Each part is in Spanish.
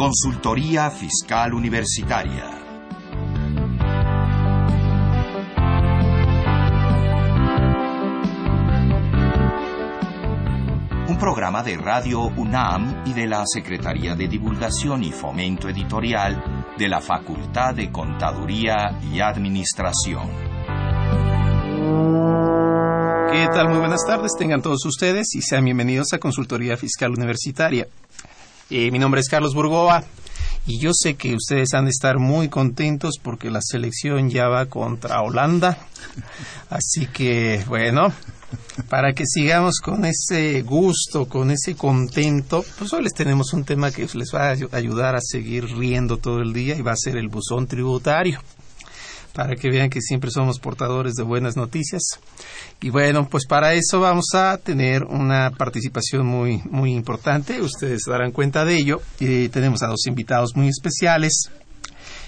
Consultoría Fiscal Universitaria. Un programa de Radio UNAM y de la Secretaría de Divulgación y Fomento Editorial de la Facultad de Contaduría y Administración. ¿Qué tal? Muy buenas tardes, tengan todos ustedes y sean bienvenidos a Consultoría Fiscal Universitaria. Eh, mi nombre es Carlos Burgoa y yo sé que ustedes han de estar muy contentos porque la selección ya va contra Holanda. Así que, bueno, para que sigamos con ese gusto, con ese contento, pues hoy les tenemos un tema que les va a ayudar a seguir riendo todo el día y va a ser el buzón tributario para que vean que siempre somos portadores de buenas noticias. Y bueno, pues para eso vamos a tener una participación muy, muy importante. Ustedes darán cuenta de ello. y tenemos a dos invitados muy especiales.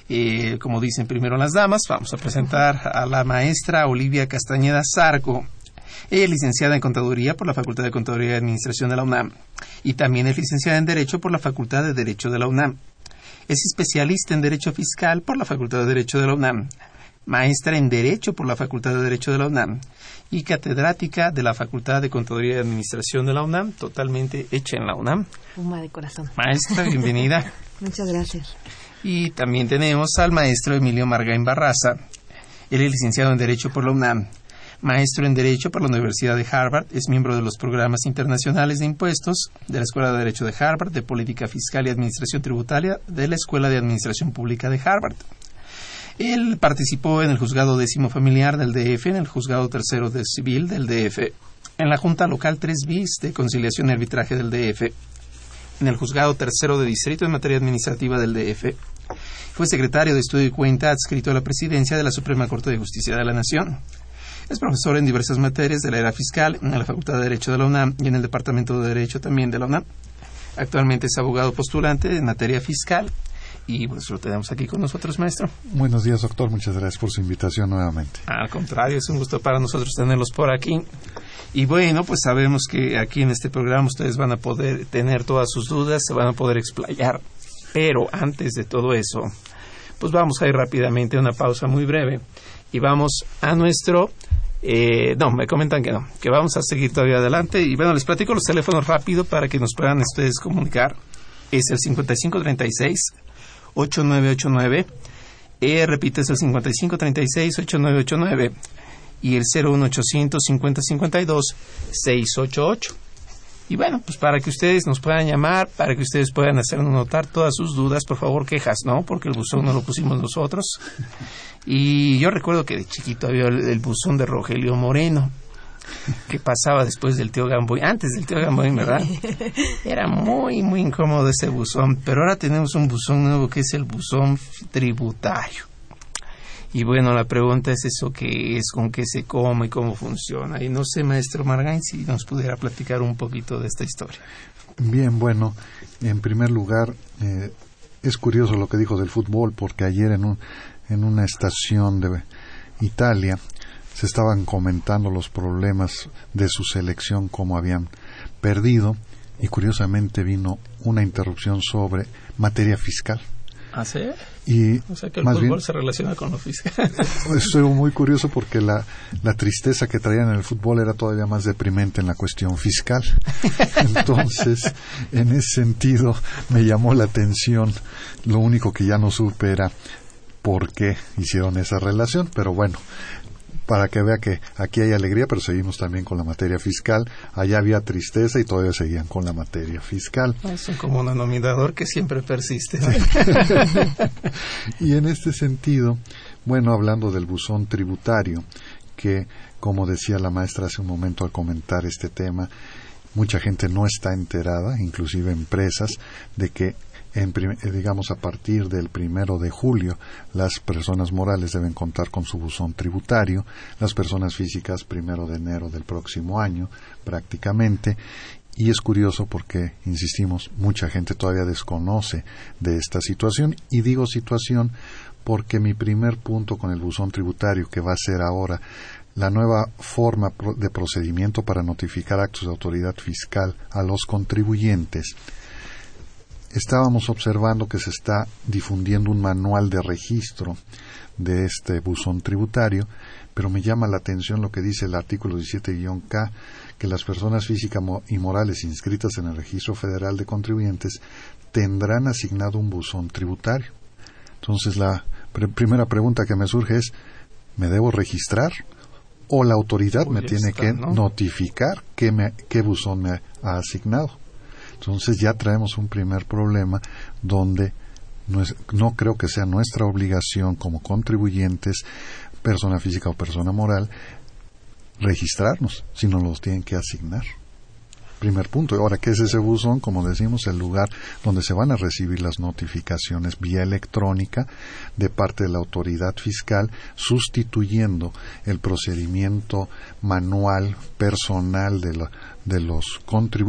Eh, como dicen primero las damas, vamos a presentar a la maestra Olivia Castañeda Zarco. Ella es licenciada en Contaduría por la Facultad de Contaduría y Administración de la UNAM y también es licenciada en Derecho por la Facultad de Derecho de la UNAM. Es especialista en Derecho Fiscal por la Facultad de Derecho de la UNAM maestra en Derecho por la Facultad de Derecho de la UNAM y catedrática de la Facultad de Contaduría y Administración de la UNAM, totalmente hecha en la UNAM. Puma de corazón. Maestra, bienvenida. Muchas gracias. Y también tenemos al maestro Emilio Margain Barraza. Él es licenciado en Derecho por la UNAM, maestro en Derecho por la Universidad de Harvard, es miembro de los programas internacionales de impuestos de la Escuela de Derecho de Harvard, de Política Fiscal y Administración Tributaria de la Escuela de Administración Pública de Harvard. Él participó en el juzgado décimo familiar del DF, en el juzgado tercero de civil del DF, en la Junta Local 3 bis de conciliación y arbitraje del DF, en el juzgado tercero de distrito en materia administrativa del DF. Fue secretario de Estudio y Cuenta adscrito a la presidencia de la Suprema Corte de Justicia de la Nación. Es profesor en diversas materias de la era fiscal en la Facultad de Derecho de la UNAM y en el Departamento de Derecho también de la UNAM. Actualmente es abogado postulante en materia fiscal y pues lo tenemos aquí con nosotros, maestro. Buenos días, doctor. Muchas gracias por su invitación nuevamente. Al contrario, es un gusto para nosotros tenerlos por aquí. Y bueno, pues sabemos que aquí en este programa ustedes van a poder tener todas sus dudas, se van a poder explayar. Pero antes de todo eso, pues vamos a ir rápidamente a una pausa muy breve y vamos a nuestro eh, no, me comentan que no, que vamos a seguir todavía adelante. Y bueno, les platico los teléfonos rápido para que nos puedan ustedes comunicar. Es el 5536 8989. E, repite, es el 5536-8989 y el 01800 5052 688. Y bueno, pues para que ustedes nos puedan llamar, para que ustedes puedan hacernos notar todas sus dudas, por favor, quejas, ¿no? Porque el buzón no lo pusimos nosotros. Y yo recuerdo que de chiquito había el buzón de Rogelio Moreno que pasaba después del tío Gamboy, antes del tío Gamboy, ¿verdad? Era muy, muy incómodo ese buzón, pero ahora tenemos un buzón nuevo que es el buzón tributario. Y bueno, la pregunta es eso que es, con qué se come y cómo funciona. Y no sé, maestro Margain, si nos pudiera platicar un poquito de esta historia. Bien, bueno, en primer lugar, eh, es curioso lo que dijo del fútbol, porque ayer en, un, en una estación de Italia se estaban comentando los problemas de su selección, como habían perdido, y curiosamente vino una interrupción sobre materia fiscal. ¿Ah, sí? Y o sea que el fútbol se relaciona con lo fiscal. Estoy muy curioso porque la, la tristeza que traían en el fútbol era todavía más deprimente en la cuestión fiscal. Entonces, en ese sentido, me llamó la atención. Lo único que ya no supe era por qué hicieron esa relación, pero bueno, para que vea que aquí hay alegría, pero seguimos también con la materia fiscal. Allá había tristeza y todavía seguían con la materia fiscal. Es como un denominador que siempre persiste. y en este sentido, bueno, hablando del buzón tributario, que, como decía la maestra hace un momento al comentar este tema, mucha gente no está enterada, inclusive empresas, de que en, eh, digamos a partir del primero de julio las personas morales deben contar con su buzón tributario, las personas físicas primero de enero del próximo año prácticamente. Y es curioso porque, insistimos, mucha gente todavía desconoce de esta situación. Y digo situación porque mi primer punto con el buzón tributario que va a ser ahora la nueva forma de procedimiento para notificar actos de autoridad fiscal a los contribuyentes estábamos observando que se está difundiendo un manual de registro de este buzón tributario, pero me llama la atención lo que dice el artículo 17-K, que las personas físicas y morales inscritas en el Registro Federal de Contribuyentes tendrán asignado un buzón tributario. Entonces, la primera pregunta que me surge es, ¿me debo registrar? ¿O la autoridad me tiene que notificar qué, me, qué buzón me ha asignado? Entonces ya traemos un primer problema donde no, no creo que sea nuestra obligación como contribuyentes, persona física o persona moral, registrarnos, sino los tienen que asignar. Primer punto. Ahora, ¿qué es ese buzón? Como decimos, el lugar donde se van a recibir las notificaciones vía electrónica de parte de la autoridad fiscal, sustituyendo el procedimiento manual personal de, de, los,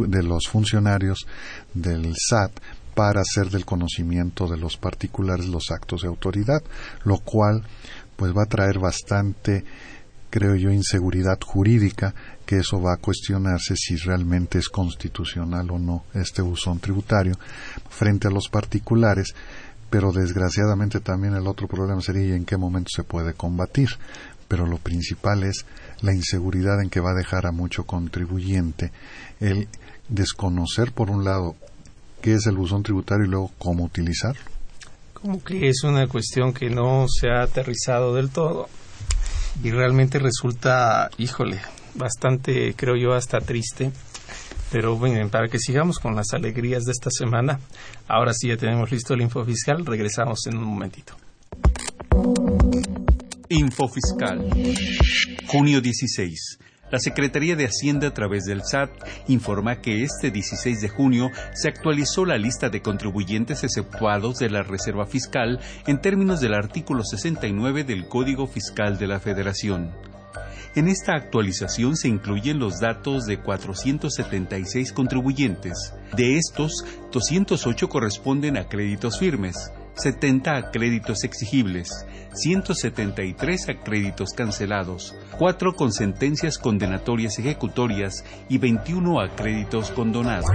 de los funcionarios del SAT para hacer del conocimiento de los particulares los actos de autoridad, lo cual pues va a traer bastante creo yo inseguridad jurídica que eso va a cuestionarse si realmente es constitucional o no este buzón tributario frente a los particulares, pero desgraciadamente también el otro problema sería en qué momento se puede combatir. Pero lo principal es la inseguridad en que va a dejar a mucho contribuyente el desconocer, por un lado, qué es el buzón tributario y luego cómo utilizarlo. Como que es una cuestión que no se ha aterrizado del todo y realmente resulta, híjole, bastante, creo yo, hasta triste. Pero bueno, para que sigamos con las alegrías de esta semana, ahora sí ya tenemos listo el info fiscal, regresamos en un momentito. Info fiscal. Junio 16. La Secretaría de Hacienda a través del SAT informa que este 16 de junio se actualizó la lista de contribuyentes exceptuados de la Reserva Fiscal en términos del artículo 69 del Código Fiscal de la Federación. En esta actualización se incluyen los datos de 476 contribuyentes. De estos, 208 corresponden a créditos firmes, 70 a créditos exigibles, 173 a créditos cancelados, 4 con sentencias condenatorias ejecutorias y 21 a créditos condonados.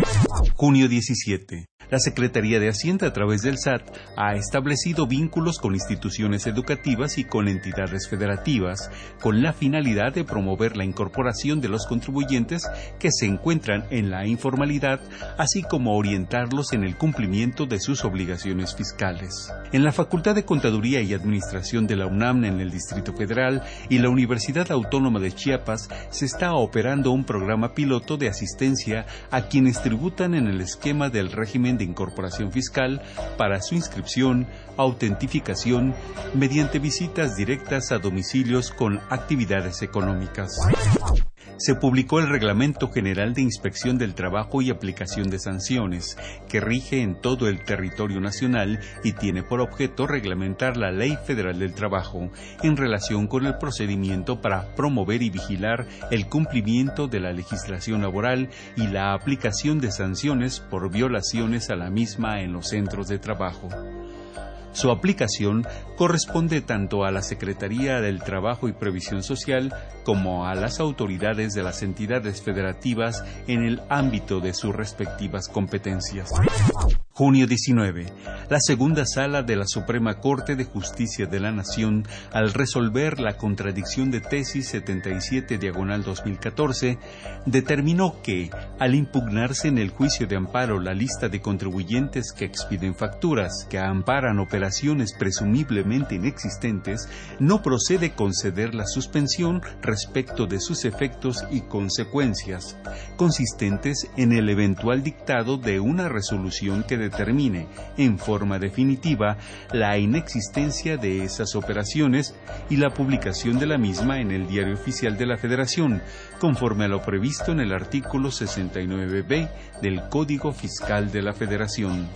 Junio 17 la Secretaría de Hacienda a través del SAT ha establecido vínculos con instituciones educativas y con entidades federativas con la finalidad de promover la incorporación de los contribuyentes que se encuentran en la informalidad, así como orientarlos en el cumplimiento de sus obligaciones fiscales. En la Facultad de Contaduría y Administración de la UNAM en el Distrito Federal y la Universidad Autónoma de Chiapas se está operando un programa piloto de asistencia a quienes tributan en el esquema del régimen de incorporación fiscal para su inscripción, autentificación, mediante visitas directas a domicilios con actividades económicas se publicó el Reglamento General de Inspección del Trabajo y Aplicación de Sanciones, que rige en todo el territorio nacional y tiene por objeto reglamentar la Ley Federal del Trabajo en relación con el procedimiento para promover y vigilar el cumplimiento de la legislación laboral y la aplicación de sanciones por violaciones a la misma en los centros de trabajo. Su aplicación corresponde tanto a la Secretaría del Trabajo y Previsión Social como a las autoridades de las entidades federativas en el ámbito de sus respectivas competencias. Junio 19. La segunda sala de la Suprema Corte de Justicia de la Nación, al resolver la contradicción de tesis 77 diagonal 2014, determinó que, al impugnarse en el juicio de amparo la lista de contribuyentes que expiden facturas que amparan operaciones presumiblemente inexistentes, no procede conceder la suspensión respecto de sus efectos y consecuencias, consistentes en el eventual dictado de una resolución que determine en forma definitiva la inexistencia de esas operaciones y la publicación de la misma en el Diario Oficial de la Federación, conforme a lo previsto en el artículo 69b del Código Fiscal de la Federación.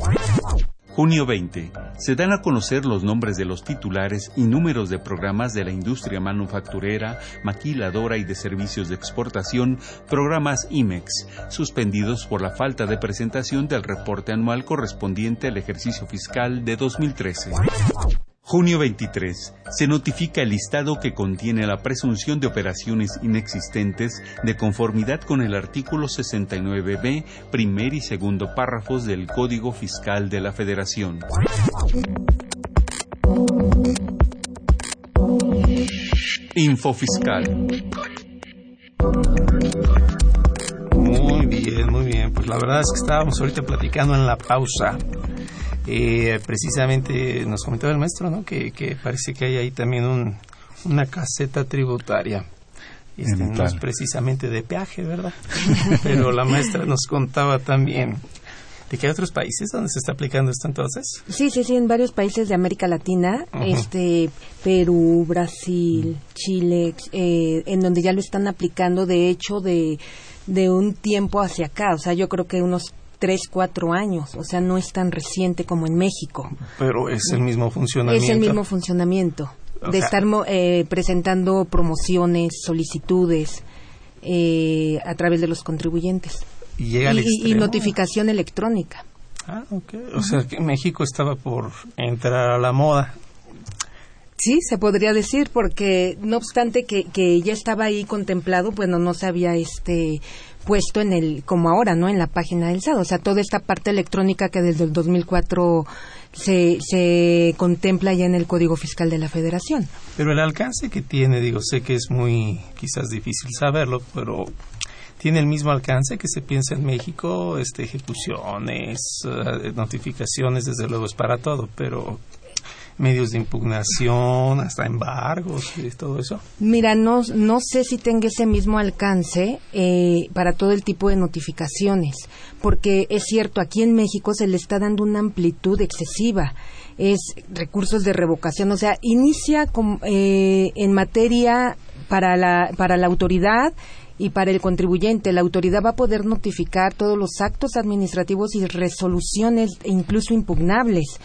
Junio 20. Se dan a conocer los nombres de los titulares y números de programas de la industria manufacturera, maquiladora y de servicios de exportación, programas IMEX, suspendidos por la falta de presentación del reporte anual correspondiente al ejercicio fiscal de 2013. Junio 23. Se notifica el listado que contiene la presunción de operaciones inexistentes de conformidad con el artículo 69b, primer y segundo párrafos del Código Fiscal de la Federación. Info Fiscal. Muy bien, muy bien. Pues la verdad es que estábamos ahorita platicando en la pausa eh, precisamente nos comentaba el maestro, ¿no? Que, parece que hay ahí también un, una caseta tributaria. Este, no es precisamente de peaje, ¿verdad? Pero la maestra nos contaba también de que hay otros países donde se está aplicando esto entonces. Sí, sí, sí, en varios países de América Latina, este, Perú, Brasil, Chile, eh, en donde ya lo están aplicando, de hecho, de, de un tiempo hacia acá. O sea, yo creo que unos tres, cuatro años, o sea, no es tan reciente como en México. Pero es el mismo funcionamiento. Es el mismo funcionamiento, de estar eh, presentando promociones, solicitudes eh, a través de los contribuyentes. Y, llega y, notificación electrónica. Ah, ok. O sea, que México estaba por entrar a la moda. Sí, se podría decir, porque no obstante que, que ya estaba ahí contemplado, bueno, no se había este puesto en el, como ahora, ¿no? En la página del SAT. O sea, toda esta parte electrónica que desde el 2004 se, se contempla ya en el Código Fiscal de la Federación. Pero el alcance que tiene, digo, sé que es muy quizás difícil saberlo, pero tiene el mismo alcance que se piensa en México, este, ejecuciones, eh, notificaciones, desde luego es para todo, pero medios de impugnación, hasta embargos y todo eso? Mira, no, no sé si tenga ese mismo alcance eh, para todo el tipo de notificaciones, porque es cierto, aquí en México se le está dando una amplitud excesiva. Es recursos de revocación, o sea, inicia eh, en materia para la, para la autoridad y para el contribuyente. La autoridad va a poder notificar todos los actos administrativos y resoluciones, incluso impugnables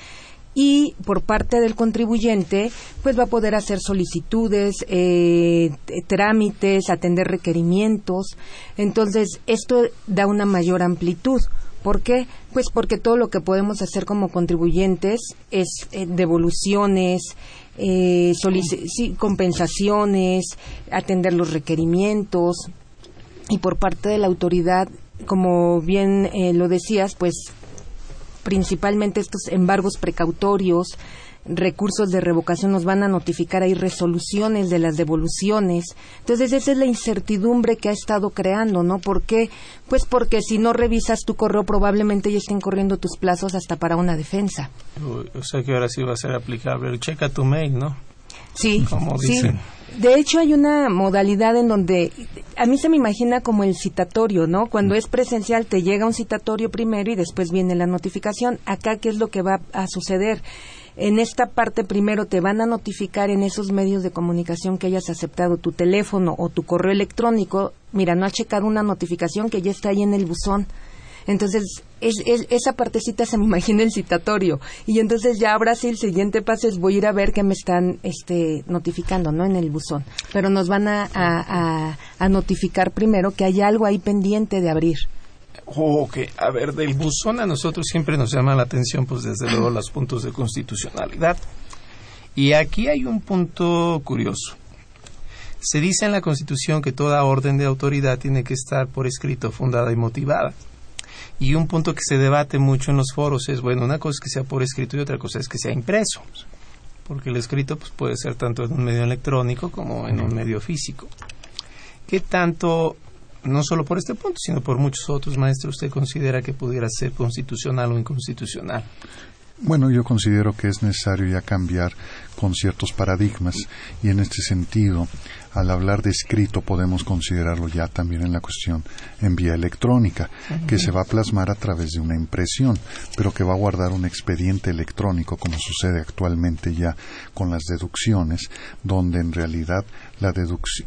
y por parte del contribuyente pues va a poder hacer solicitudes, eh, trámites, atender requerimientos. Entonces esto da una mayor amplitud. ¿Por qué? Pues porque todo lo que podemos hacer como contribuyentes es eh, devoluciones, eh, compensaciones, atender los requerimientos y por parte de la autoridad, como bien lo decías, pues principalmente estos embargos precautorios, recursos de revocación nos van a notificar ahí resoluciones de las devoluciones. Entonces esa es la incertidumbre que ha estado creando, ¿no? ¿Por qué? Pues porque si no revisas tu correo probablemente ya estén corriendo tus plazos hasta para una defensa. o sea que ahora sí va a ser aplicable. Checa tu mail, ¿no? Sí, Como dicen. De hecho, hay una modalidad en donde a mí se me imagina como el citatorio, ¿no? Cuando es presencial te llega un citatorio primero y después viene la notificación. Acá, ¿qué es lo que va a suceder? En esta parte primero te van a notificar en esos medios de comunicación que hayas aceptado tu teléfono o tu correo electrónico. Mira, no ha checado una notificación que ya está ahí en el buzón entonces, es, esa partecita se me imagina el citatorio. Y entonces ya ahora sí el siguiente paso es voy a ir a ver qué me están este, notificando, ¿no? En el buzón. Pero nos van a, a, notificar primero que hay algo ahí pendiente de abrir. Ok, a ver, del buzón a nosotros siempre nos llama la atención, pues desde luego los puntos de constitucionalidad. Y aquí hay un punto curioso. Se dice en la Constitución que toda orden de autoridad tiene que estar por escrito, fundada y motivada. Y un punto que se debate mucho en los foros es, bueno, una cosa es que sea por escrito y otra cosa es que sea impreso. Porque el escrito pues, puede ser tanto en un medio electrónico como en un medio físico. ¿Qué tanto, no solo por este punto, sino por muchos otros maestros, usted considera que pudiera ser constitucional o inconstitucional? Bueno, yo considero que es necesario ya cambiar con ciertos paradigmas y en este sentido al hablar de escrito podemos considerarlo ya también en la cuestión en vía electrónica, que se va a plasmar a través de una impresión, pero que va a guardar un expediente electrónico, como sucede actualmente ya con las deducciones, donde en realidad la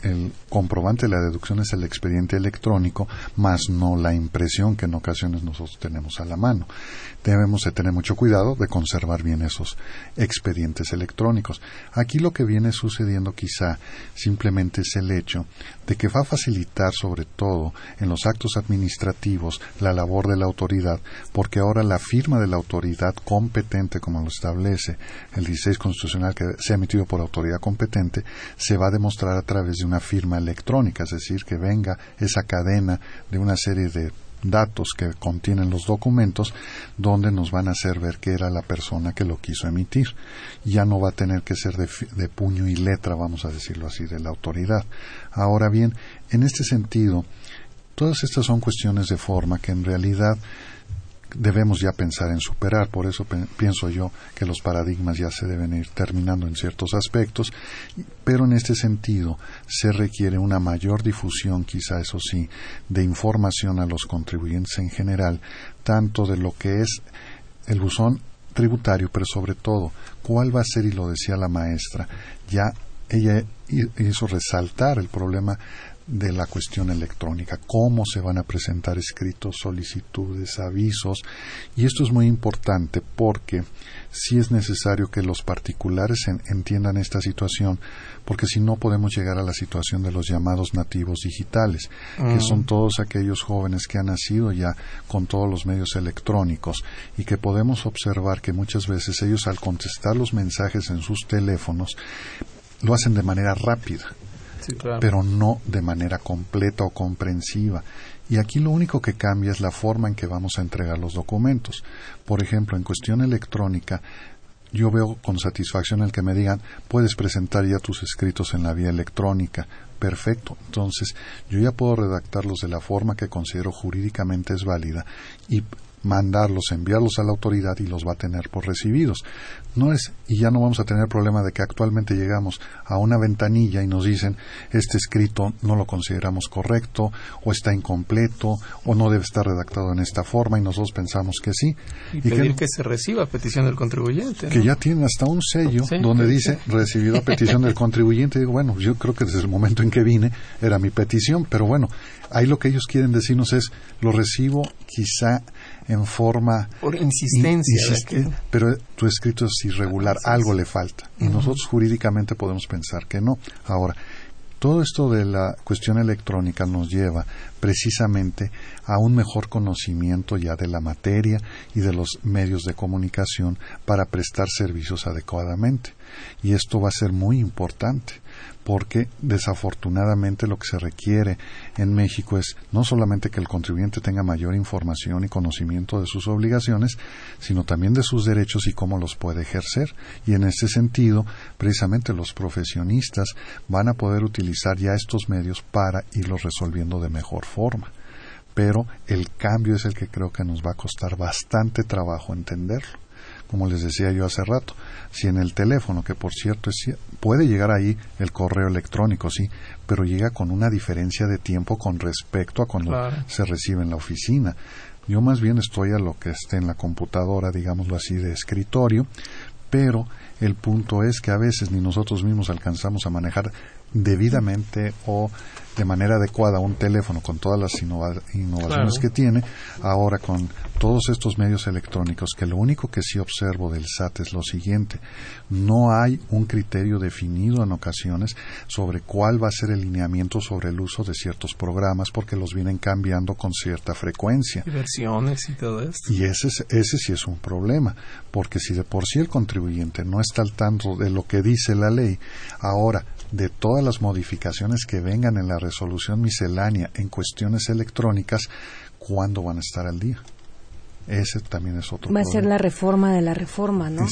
el comprobante de la deducción es el expediente electrónico, más no la impresión que en ocasiones nosotros tenemos a la mano. Debemos de tener mucho cuidado de conservar bien esos expedientes electrónicos. Aquí lo que viene sucediendo quizá simplemente es el hecho de que va a facilitar sobre todo en los actos administrativos la labor de la autoridad, porque ahora la firma de la autoridad competente, como lo establece el 16 constitucional que se ha emitido por autoridad competente, se va a demostrar a través de una firma electrónica, es decir, que venga esa cadena de una serie de datos que contienen los documentos donde nos van a hacer ver que era la persona que lo quiso emitir. Ya no va a tener que ser de, de, puño y letra, vamos a decirlo así, de la autoridad. Ahora bien, en este sentido, todas estas son cuestiones de forma que en realidad debemos ya pensar en superar. Por eso pienso yo que los paradigmas ya se deben ir terminando en ciertos aspectos, pero en este sentido se requiere una mayor difusión, quizá eso sí, de información a los contribuyentes en general, tanto de lo que es el buzón tributario, pero sobre todo, cuál va a ser, y lo decía la maestra, ya ella hizo resaltar el problema de la cuestión electrónica, cómo se van a presentar escritos, solicitudes, avisos. Y esto es muy importante porque sí es necesario que los particulares entiendan esta situación, porque si no podemos llegar a la situación de los llamados nativos digitales, que mm. son todos aquellos jóvenes que han nacido ya con todos los medios electrónicos y que podemos observar que muchas veces ellos al contestar los mensajes en sus teléfonos lo hacen de manera rápida pero no de manera completa o comprensiva. Y aquí lo único que cambia es la forma en que vamos a entregar los documentos. Por ejemplo, en cuestión electrónica, yo veo con satisfacción el que me digan, puedes presentar ya tus escritos en la vía electrónica. Perfecto. Entonces, yo ya puedo redactarlos de la forma que considero jurídicamente es válida y mandarlos, enviarlos a la autoridad y los va a tener por recibidos. No es, y ya no vamos a tener problema de que actualmente llegamos a una ventanilla y nos dicen este escrito no lo consideramos correcto, o está incompleto, o no debe estar redactado en esta forma, y nosotros pensamos que sí. Y, pedir que, se reciba a petición del contribuyente. Que ya tiene hasta un sello donde dice recibido a petición del contribuyente. Digo, bueno, yo creo que desde el momento en que vine era mi petición, pero bueno, ahí lo que ellos quieren decirnos es lo recibo quizá en forma... Por insistencia. pero tu escrito es irregular, algo le falta. Y nosotros jurídicamente podemos pensar que no. Ahora, todo esto de la cuestión electrónica nos lleva precisamente a un mejor conocimiento ya de la materia y de los medios de comunicación para prestar servicios adecuadamente. Y esto va a ser muy importante porque desafortunadamente lo que se requiere en México es no solamente que el contribuyente tenga mayor información y conocimiento de sus obligaciones, sino también de sus derechos y cómo los puede ejercer. Y en ese sentido, precisamente los profesionistas van a poder utilizar ya estos medios para irlos resolviendo de mejor forma. Pero el cambio es el que creo que nos va a costar bastante trabajo entenderlo como les decía yo hace rato, si en el teléfono, que por cierto es, puede llegar ahí el correo electrónico, sí, pero llega con una diferencia de tiempo con respecto a cuando se recibe en la oficina. Yo más bien estoy a lo que esté en la computadora, digámoslo así, de escritorio, pero el punto es que a veces ni nosotros mismos alcanzamos a manejar debidamente o de manera adecuada un teléfono con todas las innovaciones que tiene, ahora con todos estos medios electrónicos, que lo único que sí observo del SAT es lo siguiente, no hay un criterio definido en ocasiones sobre cuál va a ser el lineamiento sobre el uso de ciertos programas, porque los vienen cambiando con cierta frecuencia. Y versiones y todo esto. Y ese, ese sí es un problema, porque si de por sí el contribuyente no está al tanto de lo que dice la ley, ahora de todas las modificaciones que vengan en la resolución miscelánea en cuestiones electrónicas, ¿cuándo van a estar al día? Ese también es otro. Va a ser la reforma de la reforma, ¿no?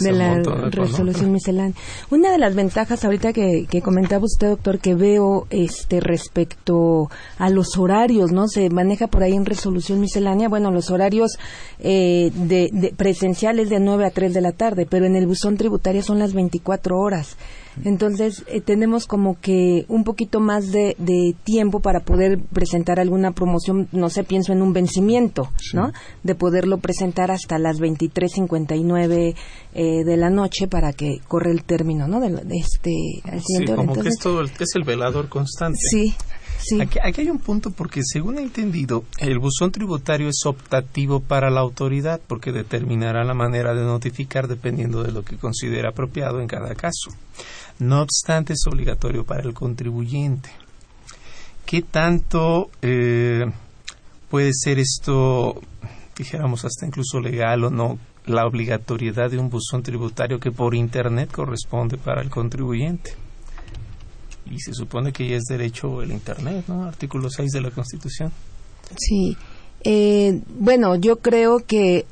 de la resolución miscelánea. Una de las ventajas ahorita que, comentaba usted, doctor, que veo este respecto a los horarios, ¿no? Se maneja por ahí en resolución miscelánea, bueno, los horarios eh, de, presenciales de 9 a 3 de la tarde, pero en el buzón tributario son las 24 horas. Entonces, eh, tenemos como que un poquito más de, tiempo para poder presentar alguna promoción, no sé, pienso en un vencimiento, ¿no? De poderlo presentar hasta las 23.59 eh, de la noche para que corre el término, ¿no? De, este, sí, como que es todo el, es el velador constante. Sí. Aquí, aquí, hay un punto porque, según he entendido, el buzón tributario es optativo para la autoridad porque determinará la manera de notificar dependiendo de lo que considera apropiado en cada caso. No obstante, es obligatorio para el contribuyente. ¿Qué tanto eh, puede ser esto, dijéramos, hasta incluso legal o no, la obligatoriedad de un buzón tributario que por Internet corresponde para el contribuyente? Y se supone que ya es derecho el Internet, ¿no? Artículo 6 de la Constitución. Sí. Eh, bueno, yo creo que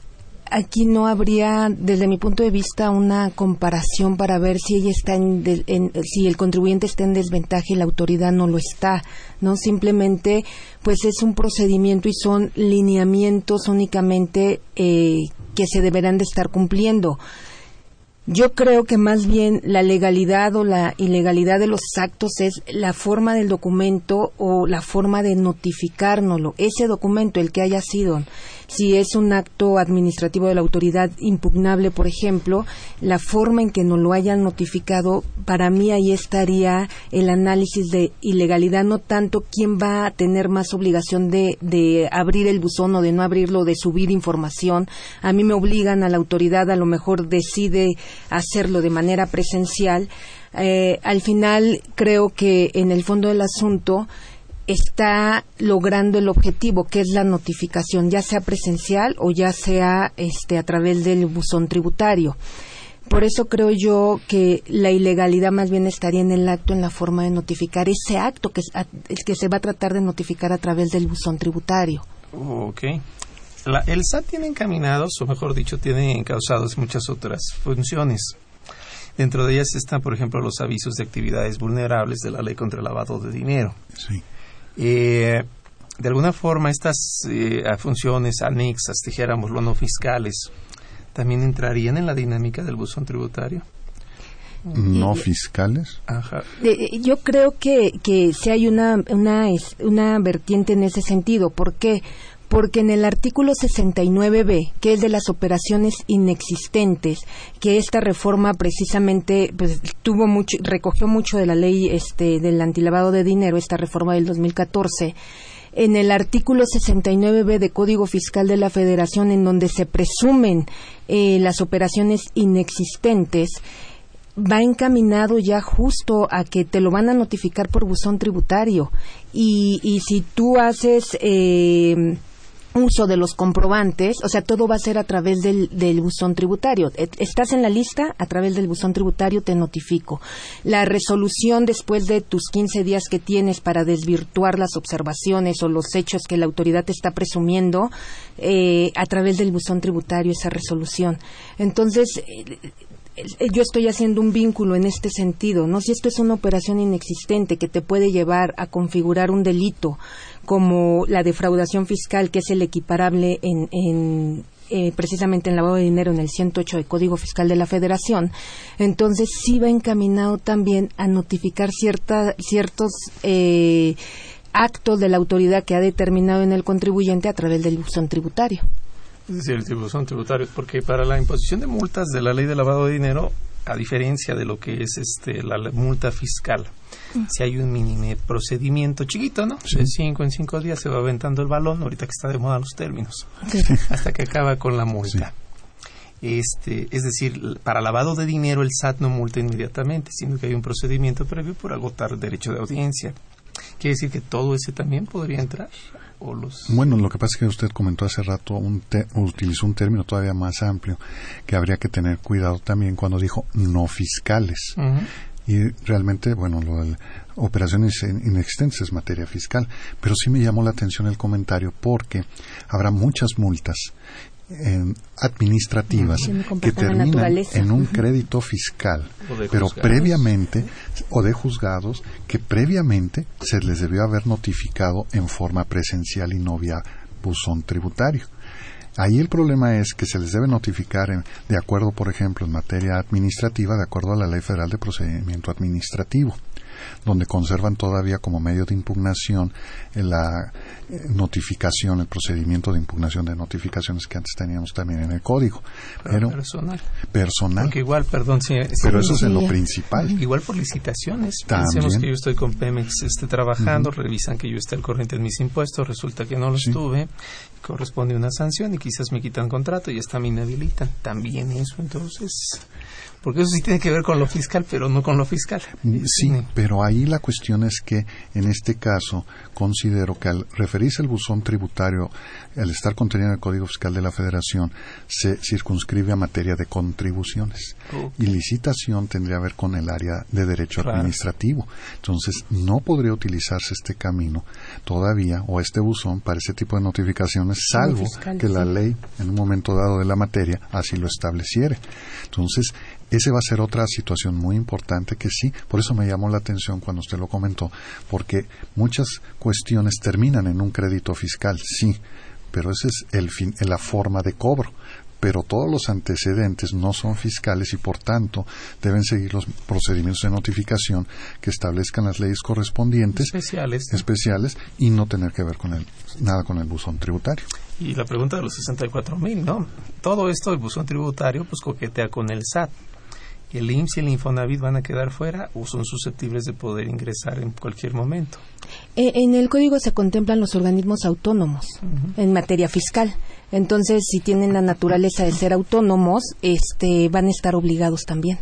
aquí no habría, desde mi punto de vista, una comparación para ver si ella está en, si el contribuyente está en desventaja y la autoridad no lo está, no simplemente, pues es un procedimiento y son lineamientos únicamente eh, que se deberán de estar cumpliendo. Yo creo que más bien la legalidad o la ilegalidad de los actos es la forma del documento o la forma de notificárnoslo. Ese documento, el que haya sido, si es un acto administrativo de la autoridad impugnable, por ejemplo, la forma en que nos lo hayan notificado, para mí ahí estaría el análisis de ilegalidad, no tanto quién va a tener más obligación de, de abrir el buzón o de no abrirlo, de subir información. A mí me obligan a la autoridad, a lo mejor decide hacerlo de manera presencial. Eh, al final creo que en el fondo del asunto está logrando el objetivo, que es la notificación, ya sea presencial o ya sea este, a través del buzón tributario. Por eso creo yo que la ilegalidad más bien estaría en el acto, en la forma de notificar ese acto que, que se va a tratar de notificar a través del buzón tributario. Ok. El SAT tiene encaminados, o mejor dicho, tiene encausados muchas otras funciones. Dentro de ellas están, por ejemplo, los avisos de actividades vulnerables de la ley contra el lavado de dinero. Sí. Eh, de alguna forma, estas eh, funciones anexas, dijéramos, no fiscales, también entrarían en la dinámica del buzón tributario. ¿No fiscales? Ajá. yo creo que, que si hay una, una, una vertiente en ese sentido. ¿Por qué? Porque en el artículo 69b, que es de las operaciones inexistentes, que esta reforma precisamente pues, tuvo mucho, recogió mucho de la ley este, del antilavado de dinero, esta reforma del 2014, en el artículo 69b de Código Fiscal de la Federación, en donde se presumen eh, las operaciones inexistentes, va encaminado ya justo a que te lo van a notificar por buzón tributario. Y, y si tú haces eh, uso de los comprobantes, o sea, todo va a ser a través del, del buzón tributario. Estás en la lista, a través del buzón tributario te notifico. La resolución después de tus 15 días que tienes para desvirtuar las observaciones o los hechos que la autoridad te está presumiendo, eh, a través del buzón tributario esa resolución. Entonces, eh, yo estoy haciendo un vínculo en este sentido, ¿no? Si esto es una operación inexistente que te puede llevar a configurar un delito como la defraudación fiscal, que es el equiparable en, eh, precisamente en lavado de dinero en el 108 del Código Fiscal de la Federación, entonces sí va encaminado también a notificar ciertos eh, actos de la autoridad que ha determinado en el contribuyente a través del buzón tributario. Decir, el buzón tributario, porque para la imposición de multas de la ley de lavado de dinero, a diferencia de lo que es este la multa fiscal, si hay un mini procedimiento chiquito, ¿no? De cinco en cinco días se va aventando el balón, ahorita que está de moda los términos, hasta que acaba con la multa. Este, es decir, para lavado de dinero el SAT no multa inmediatamente, sino que hay un procedimiento previo por agotar derecho de audiencia. Quiere decir que todo ese también podría entrar. ¿O los... Bueno, lo que pasa es que usted comentó hace rato, un utilizó un término todavía más amplio, que habría que tener cuidado también cuando dijo no fiscales y realmente, bueno, lo de operaciones inexistentes es materia fiscal, pero sí me llamó la atención el comentario porque habrá muchas multas administrativas que terminan en un crédito fiscal, pero previamente, o de juzgados, que previamente se les debió haber notificado en forma presencial y no vía buzón tributario. Ahí el problema es que se les debe notificar de acuerdo, por ejemplo, en materia administrativa, de acuerdo a la Ley Federal de Procedimiento Administrativo. donde conservan todavía como medio de impugnación la eh, notificación, el procedimiento de impugnación de notificaciones que antes teníamos también en el código. Pero, personal. Personal. Porque igual, perdón, si, pero eso es en lo principal. Igual por licitaciones. Pensemos que yo estoy con Pemex esté trabajando, revisan que yo esté al corriente en mis impuestos, resulta que no lo estuve, corresponde una sanción y quizás me quitan contrato y hasta me inhabilitan. También eso, entonces porque eso sí tiene que ver con lo fiscal, pero no con lo fiscal. Mm, sí, pero ahí la cuestión es que en este caso considero que al referirse al buzón tributario, al estar contenido en el Código Fiscal de la Federación, se circunscribe a materia de contribuciones. Y licitación tendría que ver con el área de derecho administrativo. Entonces, no podría utilizarse este camino todavía o este buzón para ese tipo de notificaciones, salvo que la ley, en un momento dado de la materia, así lo estableciere. Entonces, esa va a ser otra situación muy importante que sí, por eso me llamó la atención cuando usted lo comentó, porque muchas cuestiones terminan en un crédito fiscal, sí, pero esa es el fin, la forma de cobro pero todos los antecedentes no son fiscales y por tanto deben seguir los procedimientos de notificación que establezcan las leyes correspondientes especiales, especiales y no tener que ver con el, nada con el buzón tributario. Y la pregunta de los 64 mil, ¿no? Todo esto, el buzón tributario, pues coquetea con el SAT el IMSS y el Infonavit van a quedar fuera o son susceptibles de poder ingresar en cualquier momento. Eh, en el código se contemplan los organismos autónomos en materia fiscal. Entonces, si tienen la naturaleza de ser autónomos, este, van a estar obligados también.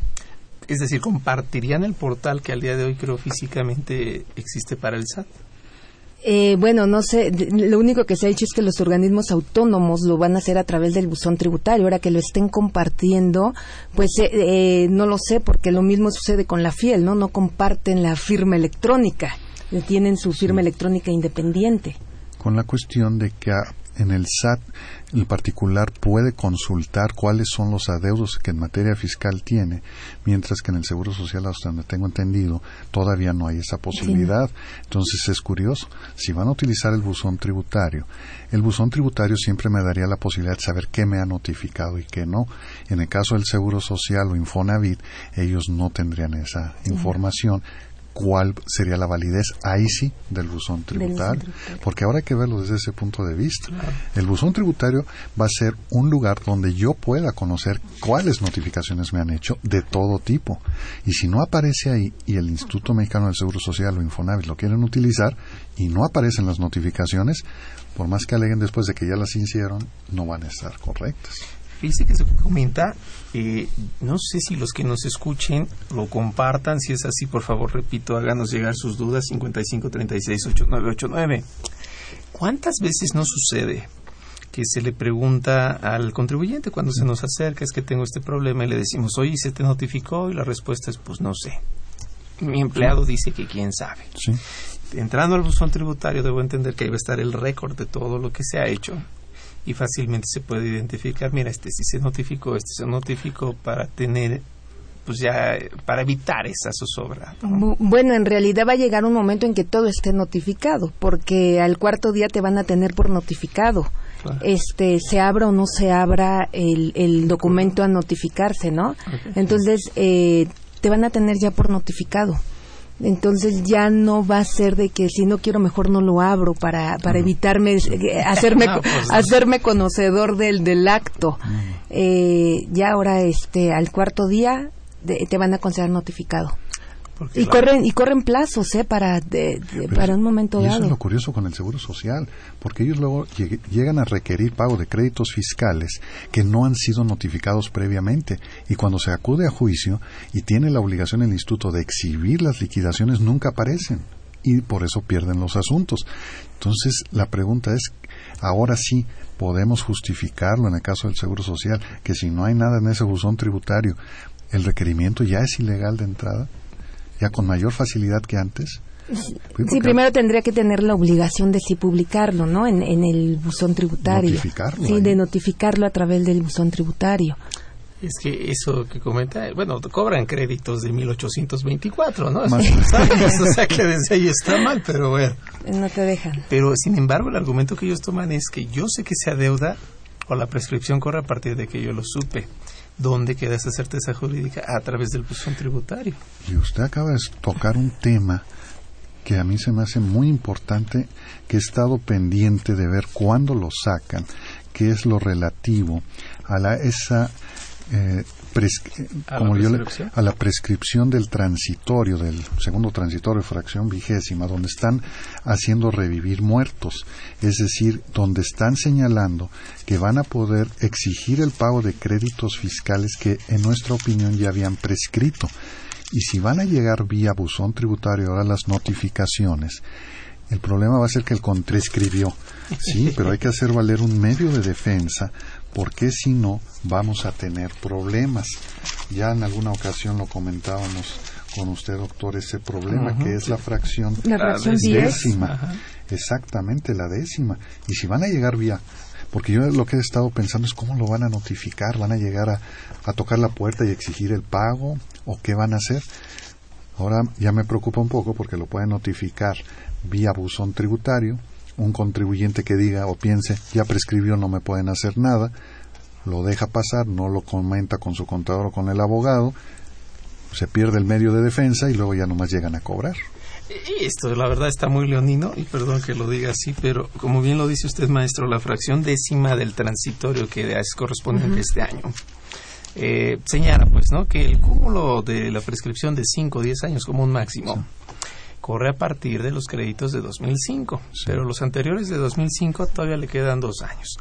Es decir, compartirían el portal que al día de hoy creo físicamente existe para el SAT. Eh, bueno, no sé, lo único que se ha dicho es que los organismos autónomos lo van a hacer a través del buzón tributario. Ahora que lo estén compartiendo, pues eh, eh, no lo sé, porque lo mismo sucede con la FIEL, ¿no? No comparten la firma electrónica, tienen su firma electrónica independiente. Con la cuestión de que en el SAT el particular puede consultar cuáles son los adeudos que en materia fiscal tiene, mientras que en el Seguro Social, hasta donde tengo entendido, todavía no hay esa posibilidad. Entonces es curioso, si van a utilizar el buzón tributario, el buzón tributario siempre me daría la posibilidad de saber qué me ha notificado y qué no. En el caso del Seguro Social o Infonavit, ellos no tendrían esa información cuál sería la validez ahí sí del buzón tributario, porque ahora hay que verlo desde ese punto de vista. El buzón tributario va a ser un lugar donde yo pueda conocer cuáles notificaciones me han hecho de todo tipo. Y si no aparece ahí y el Instituto Mexicano del Seguro Social o Infonavit lo quieren utilizar y no aparecen las notificaciones, por más que aleguen después de que ya las hicieron, no van a estar correctas. Fíjese que se comenta, eh, no sé si los que nos escuchen lo compartan, si es así, por favor, repito, háganos llegar sus dudas 55368989. ¿Cuántas veces no sucede que se le pregunta al contribuyente cuando se nos acerca es que tengo este problema y le decimos, oye, ¿se te notificó? Y la respuesta es, pues no sé. Mi empleado dice que quién sabe. Entrando al buzón tributario debo entender que ahí va a estar el récord de todo lo que se ha hecho y fácilmente se puede identificar, mira, este sí se notificó, este se notificó para tener pues ya para evitar esa zozobra. Bueno, en realidad va a llegar un momento en que todo esté notificado, porque al cuarto día te van a tener por notificado. Este, se abra o no se abra el, el documento a notificarse, ¿no? Entonces, eh, te van a tener ya por notificado entonces ya no va a ser de que si no quiero mejor no lo abro para, para evitarme eh, hacerme pues hacerme conocedor del del acto. Eh, ya ahora este al cuarto día te van a considerar notificado y corren y corren plazos ¿eh? para para un momento dado. Eso es lo curioso con el seguro social, porque ellos luego llegan a requerir pago de créditos fiscales que no han sido notificados previamente y cuando se acude a juicio y tiene la obligación el instituto de exhibir las liquidaciones nunca aparecen y por eso pierden los asuntos. Entonces la pregunta es, ahora sí podemos justificarlo en el caso del seguro social que si no hay nada en ese buzón tributario el requerimiento ya es ilegal de entrada ya con mayor facilidad que antes. Sí, primero tendría que tener la obligación de sí publicarlo, ¿no? En, el buzón tributario. Notificarlo. Sí, de notificarlo a través del buzón tributario. Es que eso que comenta, bueno, cobran créditos de 1824, ¿no? o sea que desde ahí está mal, pero bueno. No te dejan. Pero sin embargo, el argumento que ellos toman es que yo sé que se adeuda o la prescripción corre a partir de que yo lo supe. ¿Dónde queda esa certeza jurídica? A través del buzón tributario. Y usted acaba de tocar un tema que a mí se me hace muy importante, que he estado pendiente de ver cuándo lo sacan, que es lo relativo a la, esa eh, ¿A, como la yo le, a la prescripción del transitorio, del segundo transitorio, fracción vigésima, donde están haciendo revivir muertos, es decir, donde están señalando que van a poder exigir el pago de créditos fiscales que en nuestra opinión ya habían prescrito. Y si van a llegar vía buzón tributario ahora las notificaciones, el problema va a ser que el prescribió. Sí, pero hay que hacer valer un medio de defensa porque si no vamos a tener problemas. Ya en alguna ocasión lo comentábamos con usted, doctor, ese problema que es la fracción, la décima. Exactamente, la décima. Y si van a llegar vía porque yo lo que he estado pensando es cómo lo van a notificar, van a llegar a, a, tocar la puerta y exigir el pago o qué van a hacer. Ahora ya me preocupa un poco porque lo pueden notificar vía buzón tributario, un contribuyente que diga o piense ya prescribió, no me pueden hacer nada, lo deja pasar, no lo comenta con su contador o con el abogado, se pierde el medio de defensa y luego ya nomás llegan a cobrar. Esto, la verdad, está muy leonino, y perdón que lo diga así, pero como bien lo dice usted, maestro, la fracción décima del transitorio que es correspondiente a este año, eh, señala, pues, ¿no?, que el cúmulo de la prescripción de 5 o 10 años como un máximo corre a partir de los créditos de 2005, pero los anteriores de 2005 todavía le quedan dos años.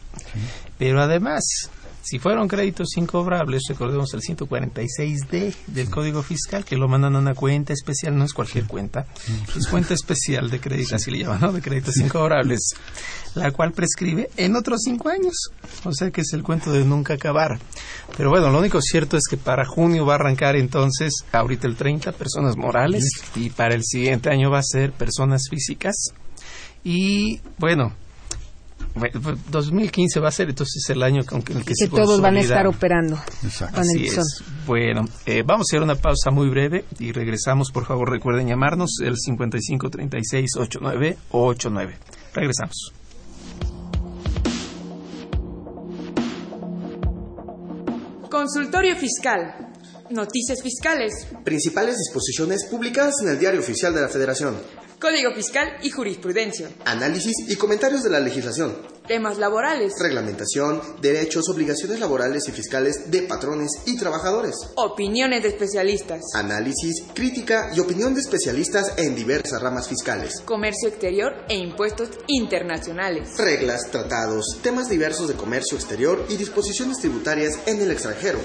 Pero además, si fueron créditos incobrables, recordemos el 146D del Código Fiscal, que lo mandan a una cuenta especial, no es cualquier cuenta, es cuenta especial de créditos, así le llaman, ¿no? De créditos incobrables, la cual prescribe en otros cinco años. O sea que es el cuento de nunca acabar. Pero bueno, lo único cierto es que para junio va a arrancar entonces, ahorita el 30, personas morales, y para el siguiente año va a ser personas físicas. Y bueno, 2015 va a ser entonces el año con el que, que todos van a estar operando Así es. Bueno, eh, vamos a hacer una pausa muy breve y regresamos. Por favor, recuerden llamarnos el 55 36 89 89. Regresamos. Consultorio Fiscal. Noticias fiscales. Principales disposiciones publicadas en el Diario Oficial de la Federación. Código Fiscal y Jurisprudencia. Análisis y comentarios de la legislación. Temas laborales. Reglamentación, derechos, obligaciones laborales y fiscales de patrones y trabajadores. Opiniones de especialistas. Análisis, crítica y opinión de especialistas en diversas ramas fiscales. Comercio exterior e impuestos internacionales. Reglas, tratados, temas diversos de comercio exterior y disposiciones tributarias en el extranjero.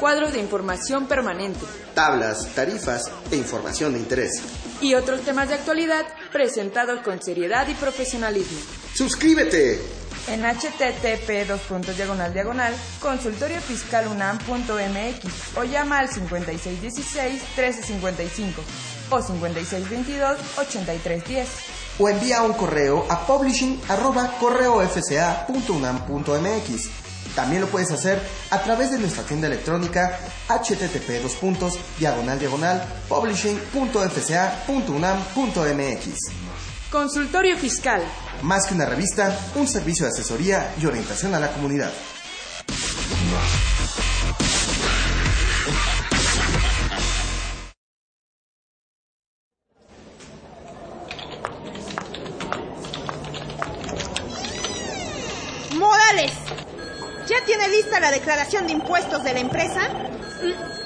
Cuadros de información permanente. Tablas, tarifas e información de interés y otros temas de actualidad presentados con seriedad y profesionalismo. ¡Suscríbete! En http diagonal diagonal consultoriofiscalunam.mx o llama al 5616-1355 o 5622-8310. O envía un correo a publishing también lo puedes hacer a través de nuestra tienda electrónica http diagonal diagonal publishing.fca.unam.mx. Consultorio Fiscal. Más que una revista, un servicio de asesoría y orientación a la comunidad. La declaración de impuestos de la empresa?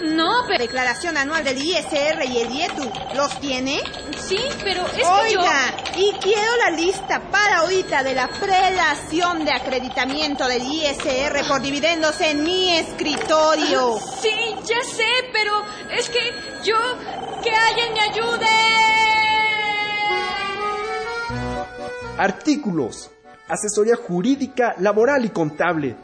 No, pero... Declaración anual del ISR y el IETU. ¿Los tiene? Sí, pero es Oiga, y quiero la lista para ahorita de la prelación de acreditamiento del ISR por dividendos en mi escritorio. Sí, ya sé, pero es que yo... ¡Que alguien me ayude! Artículos. Asesoría jurídica, laboral y contable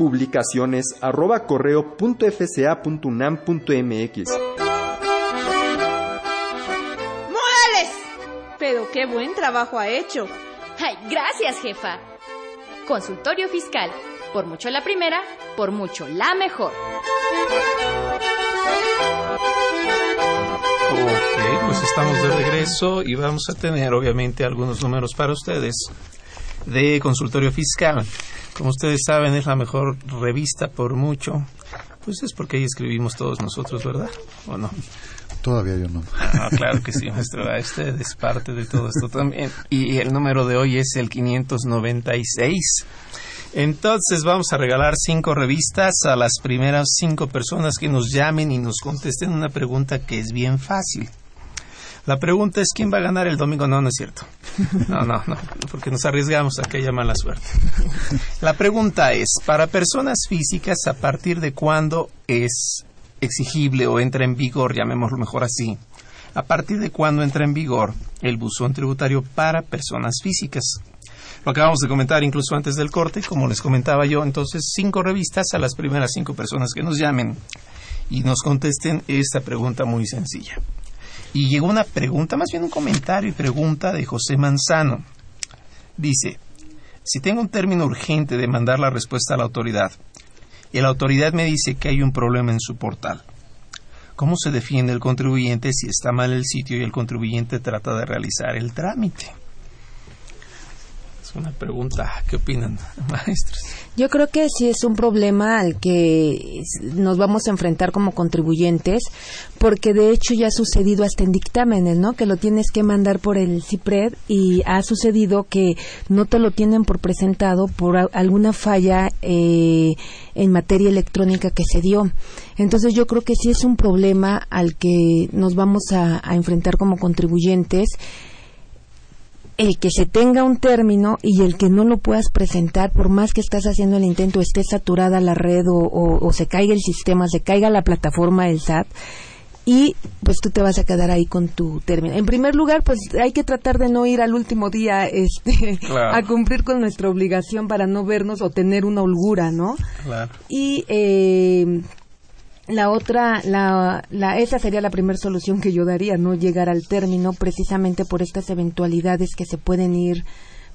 publicaciones arroba correo punto fca punto unam punto mx. ¡Morales! Pero qué buen trabajo ha hecho. ¡Ay, gracias, jefa! Consultorio Fiscal. Por mucho la primera, por mucho la mejor. Ok, pues estamos de regreso y vamos a tener obviamente algunos números para ustedes de consultorio fiscal. Como ustedes saben, es la mejor revista por mucho. Pues es porque ahí escribimos todos nosotros, ¿verdad? ¿O no? Todavía yo no. Ah, claro que sí, maestro. Usted es parte de todo esto también. Y el número de hoy es el 596. Entonces vamos a regalar cinco revistas a las primeras cinco personas que nos llamen y nos contesten una pregunta que es bien fácil. La pregunta es quién va a ganar el domingo. No, no es cierto. No, no, no, porque nos arriesgamos a que haya mala suerte. La pregunta es, para personas físicas, ¿a partir de cuándo es exigible o entra en vigor, llamémoslo mejor así, a partir de cuándo entra en vigor el buzón tributario para personas físicas? Lo acabamos de comentar incluso antes del corte, como les comentaba yo, entonces cinco revistas a las primeras cinco personas que nos llamen y nos contesten esta pregunta muy sencilla. Y llegó una pregunta, más bien un comentario y pregunta de José Manzano. Dice, si tengo un término urgente de mandar la respuesta a la autoridad y la autoridad me dice que hay un problema en su portal, ¿cómo se defiende el contribuyente si está mal el sitio y el contribuyente trata de realizar el trámite? Una pregunta. ¿Qué opinan, maestros? Yo creo que sí es un problema al que nos vamos a enfrentar como contribuyentes, porque de hecho ya ha sucedido hasta en dictámenes, ¿no? Que lo tienes que mandar por el CIPRED y ha sucedido que no te lo tienen por presentado por alguna falla eh, en materia electrónica que se dio. Entonces yo creo que sí es un problema al que nos vamos a enfrentar como contribuyentes el que se tenga un término y el que no lo puedas presentar, por más que estás haciendo el intento, esté saturada la red o, se caiga el sistema, se caiga la plataforma del SAT, y pues tú te vas a quedar ahí con tu término. En primer lugar, pues hay que tratar de no ir al último día este, a cumplir con nuestra obligación para no vernos o tener una holgura, ¿no? Claro. Y eh, la otra, la, la, esa sería la primera solución que yo daría, no llegar al término precisamente por estas eventualidades que se pueden ir